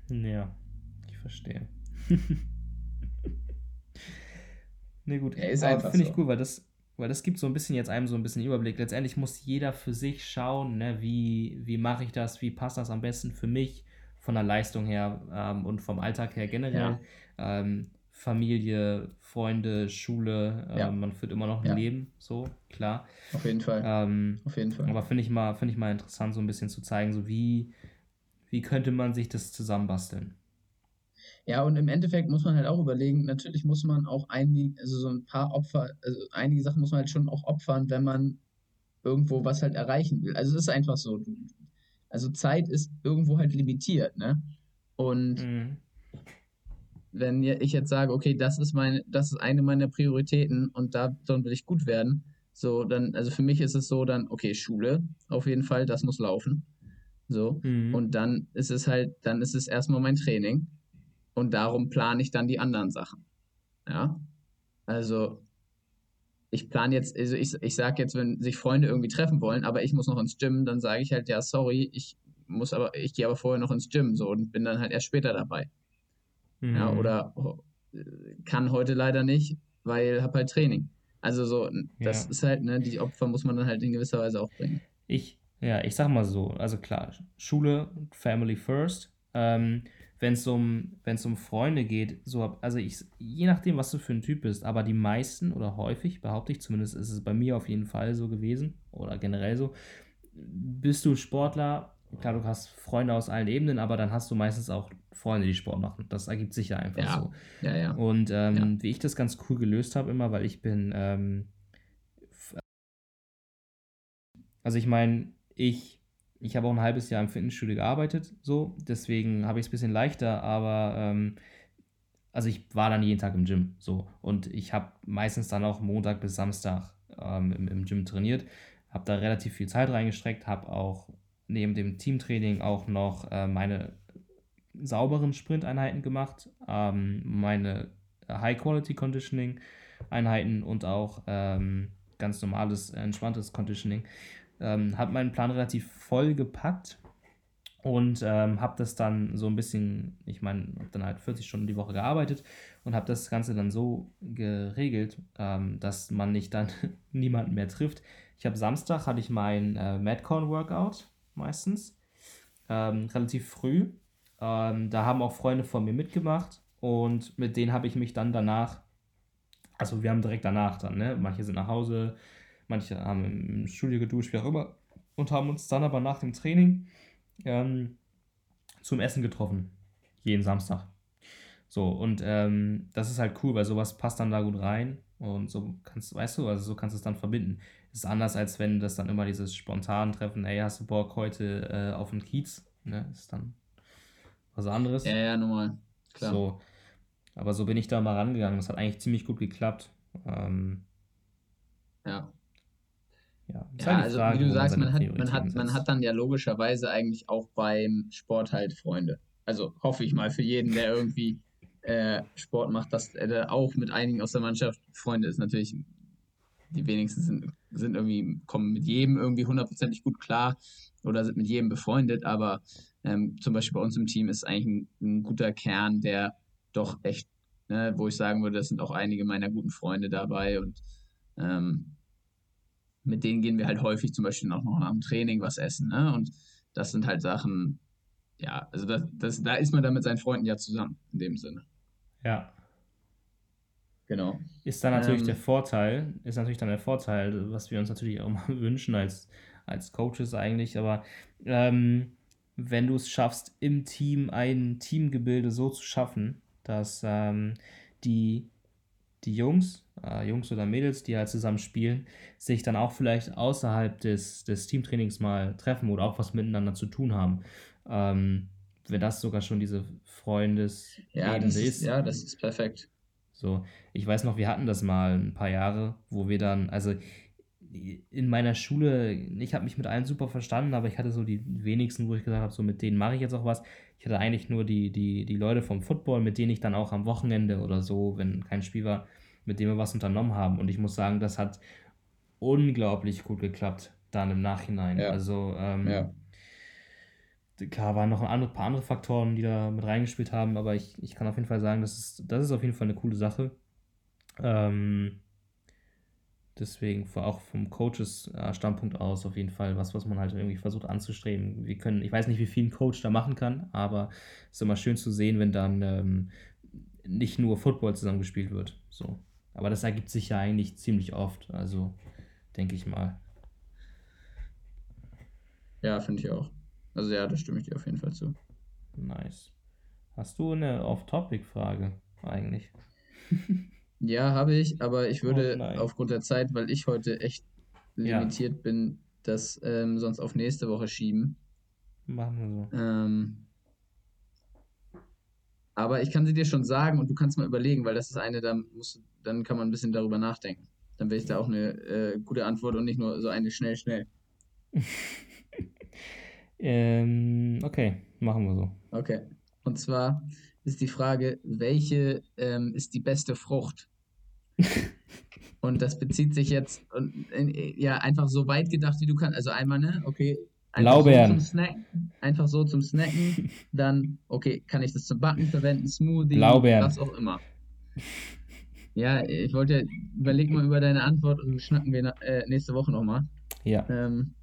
Ja, ich verstehe. nee, gut. Ja, ist einfach Finde ich so. gut, weil das, weil das gibt so ein bisschen jetzt einem so ein bisschen Überblick. Letztendlich muss jeder für sich schauen, ne, wie, wie mache ich das, wie passt das am besten für mich von der Leistung her ähm, und vom Alltag her generell. Ja. Ähm, Familie, Freunde, Schule, äh, ja. man führt immer noch ein ja. Leben, so, klar. Auf jeden Fall. Ähm, Auf jeden Fall. Aber finde ich, mal, find ich mal interessant, so ein bisschen zu zeigen, so wie, wie könnte man sich das zusammenbasteln. Ja, und im Endeffekt muss man halt auch überlegen, natürlich muss man auch einige, also so ein paar Opfer, also einige Sachen muss man halt schon auch opfern, wenn man irgendwo was halt erreichen will. Also es ist einfach so. Also Zeit ist irgendwo halt limitiert, ne? Und mhm. Wenn ich jetzt sage, okay, das ist meine, das ist eine meiner Prioritäten und da will ich gut werden, so, dann, also für mich ist es so, dann, okay, Schule, auf jeden Fall, das muss laufen. So. Mhm. Und dann ist es halt, dann ist es erstmal mein Training. Und darum plane ich dann die anderen Sachen. Ja. Also, ich plane jetzt, also ich, ich sage jetzt, wenn sich Freunde irgendwie treffen wollen, aber ich muss noch ins Gym, dann sage ich halt, ja, sorry, ich muss aber, ich gehe aber vorher noch ins Gym so und bin dann halt erst später dabei. Mhm. Ja, oder oh, kann heute leider nicht, weil habe halt Training. Also so, das ja. ist halt, ne, die Opfer muss man dann halt in gewisser Weise auch bringen. Ich, ja, ich sag mal so, also klar, Schule, Family first. Ähm, wenn es um, wenn's um Freunde geht, so, also ich, je nachdem, was du für ein Typ bist, aber die meisten oder häufig, behaupte ich, zumindest ist es bei mir auf jeden Fall so gewesen oder generell so, bist du Sportler, klar, du hast Freunde aus allen Ebenen, aber dann hast du meistens auch Freunde, die Sport machen. Das ergibt sich ja einfach ja. so. Ja, ja. Und ähm, ja. wie ich das ganz cool gelöst habe immer, weil ich bin, ähm, also ich meine, ich, ich habe auch ein halbes Jahr im Fitnessstudio gearbeitet, so, deswegen habe ich es ein bisschen leichter, aber ähm, also ich war dann jeden Tag im Gym, so, und ich habe meistens dann auch Montag bis Samstag ähm, im, im Gym trainiert, habe da relativ viel Zeit reingestreckt, habe auch neben dem Teamtraining auch noch äh, meine sauberen Sprinteinheiten gemacht, ähm, meine High-Quality-Conditioning-Einheiten und auch ähm, ganz normales, entspanntes Conditioning. Ähm, habe meinen Plan relativ voll gepackt und ähm, habe das dann so ein bisschen, ich meine, habe dann halt 40 Stunden die Woche gearbeitet und habe das Ganze dann so geregelt, ähm, dass man nicht dann niemanden mehr trifft. Ich habe Samstag hatte ich mein äh, Madcon Workout meistens ähm, relativ früh. Ähm, da haben auch Freunde von mir mitgemacht und mit denen habe ich mich dann danach, also wir haben direkt danach dann, ne? Manche sind nach Hause, manche haben im Studio geduscht, wie auch immer, und haben uns dann aber nach dem Training ähm, zum Essen getroffen. Jeden Samstag. So, und ähm, das ist halt cool, weil sowas passt dann da gut rein. Und so kannst, weißt du, also so kannst du es dann verbinden. Ist anders, als wenn das dann immer dieses spontan Treffen, ey, hast du Bock heute äh, auf den Kiez? Ne? Ist dann was anderes. Ja, ja, normal. Klar. So. Aber so bin ich da mal rangegangen. Das hat eigentlich ziemlich gut geklappt. Ähm, ja. Ja, ja halt also Frage, wie du sagst, man hat, man, hat, man hat dann ja logischerweise eigentlich auch beim Sport halt Freunde. Also hoffe ich mal für jeden, der irgendwie äh, Sport macht, dass er da auch mit einigen aus der Mannschaft Freunde ist. Natürlich, die wenigsten sind, sind irgendwie, kommen mit jedem irgendwie hundertprozentig gut klar oder sind mit jedem befreundet, aber ähm, zum Beispiel bei uns im Team ist eigentlich ein, ein guter Kern, der doch echt, ne, wo ich sagen würde, das sind auch einige meiner guten Freunde dabei und ähm, mit denen gehen wir halt häufig zum Beispiel auch noch nach dem Training was essen. Ne? Und das sind halt Sachen, ja, also das, das, da ist man dann mit seinen Freunden ja zusammen, in dem Sinne. Ja. Genau. Ist dann natürlich ähm, der Vorteil, ist natürlich dann der Vorteil, was wir uns natürlich auch mal wünschen als, als Coaches eigentlich, aber ähm, wenn du es schaffst, im Team ein Teamgebilde so zu schaffen, dass ähm, die, die Jungs, äh, Jungs oder Mädels, die halt zusammen spielen, sich dann auch vielleicht außerhalb des, des Teamtrainings mal treffen oder auch was miteinander zu tun haben. Ähm, wenn das sogar schon diese Freundes ja, ist, Ja, das ist perfekt. So, ich weiß noch, wir hatten das mal ein paar Jahre, wo wir dann, also in meiner Schule, ich habe mich mit allen super verstanden, aber ich hatte so die wenigsten, wo ich gesagt habe, so mit denen mache ich jetzt auch was. Ich hatte eigentlich nur die, die, die Leute vom Football, mit denen ich dann auch am Wochenende oder so, wenn kein Spiel war, mit denen wir was unternommen haben. Und ich muss sagen, das hat unglaublich gut geklappt dann im Nachhinein. Ja. Also ähm, ja. Klar waren noch ein paar andere Faktoren, die da mit reingespielt haben, aber ich, ich kann auf jeden Fall sagen, das ist, das ist auf jeden Fall eine coole Sache. Ähm, deswegen auch vom Coaches-Standpunkt aus auf jeden Fall was, was man halt irgendwie versucht anzustreben. Wir können, ich weiß nicht, wie viel ein Coach da machen kann, aber es ist immer schön zu sehen, wenn dann ähm, nicht nur Football zusammengespielt wird. So. Aber das ergibt sich ja eigentlich ziemlich oft, also denke ich mal. Ja, finde ich auch. Also ja, da stimme ich dir auf jeden Fall zu. Nice. Hast du eine Off-Topic-Frage eigentlich? Ja, habe ich, aber ich würde oh aufgrund der Zeit, weil ich heute echt limitiert ja. bin, das ähm, sonst auf nächste Woche schieben. Machen wir so. Ähm, aber ich kann sie dir schon sagen und du kannst mal überlegen, weil das ist eine, da musst, dann kann man ein bisschen darüber nachdenken. Dann wäre ich da auch eine äh, gute Antwort und nicht nur so eine schnell, schnell. ähm, okay, machen wir so. Okay. Und zwar ist die Frage, welche ähm, ist die beste Frucht? Und das bezieht sich jetzt und, ja einfach so weit gedacht, wie du kannst. Also einmal, ne, okay. Einfach Blaubeeren. So einfach so zum Snacken. Dann, okay, kann ich das zum Backen verwenden, Smoothie, Blaubeeren. was auch immer. Ja, ich wollte ja, überleg mal über deine Antwort und schnacken wir äh, nächste Woche nochmal. Ja. Ähm,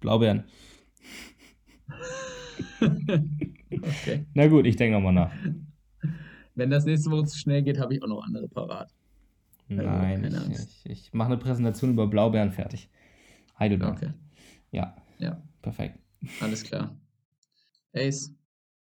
Blaubeeren. Okay. Na gut, ich denke nochmal nach. Wenn das nächste Woche zu schnell geht, habe ich auch noch andere parat. Also, Nein, ich, ich, ich, mache eine Präsentation über Blaubeeren fertig. Heidelberg. Okay. Ja. Ja. Perfekt. Alles klar. Ace,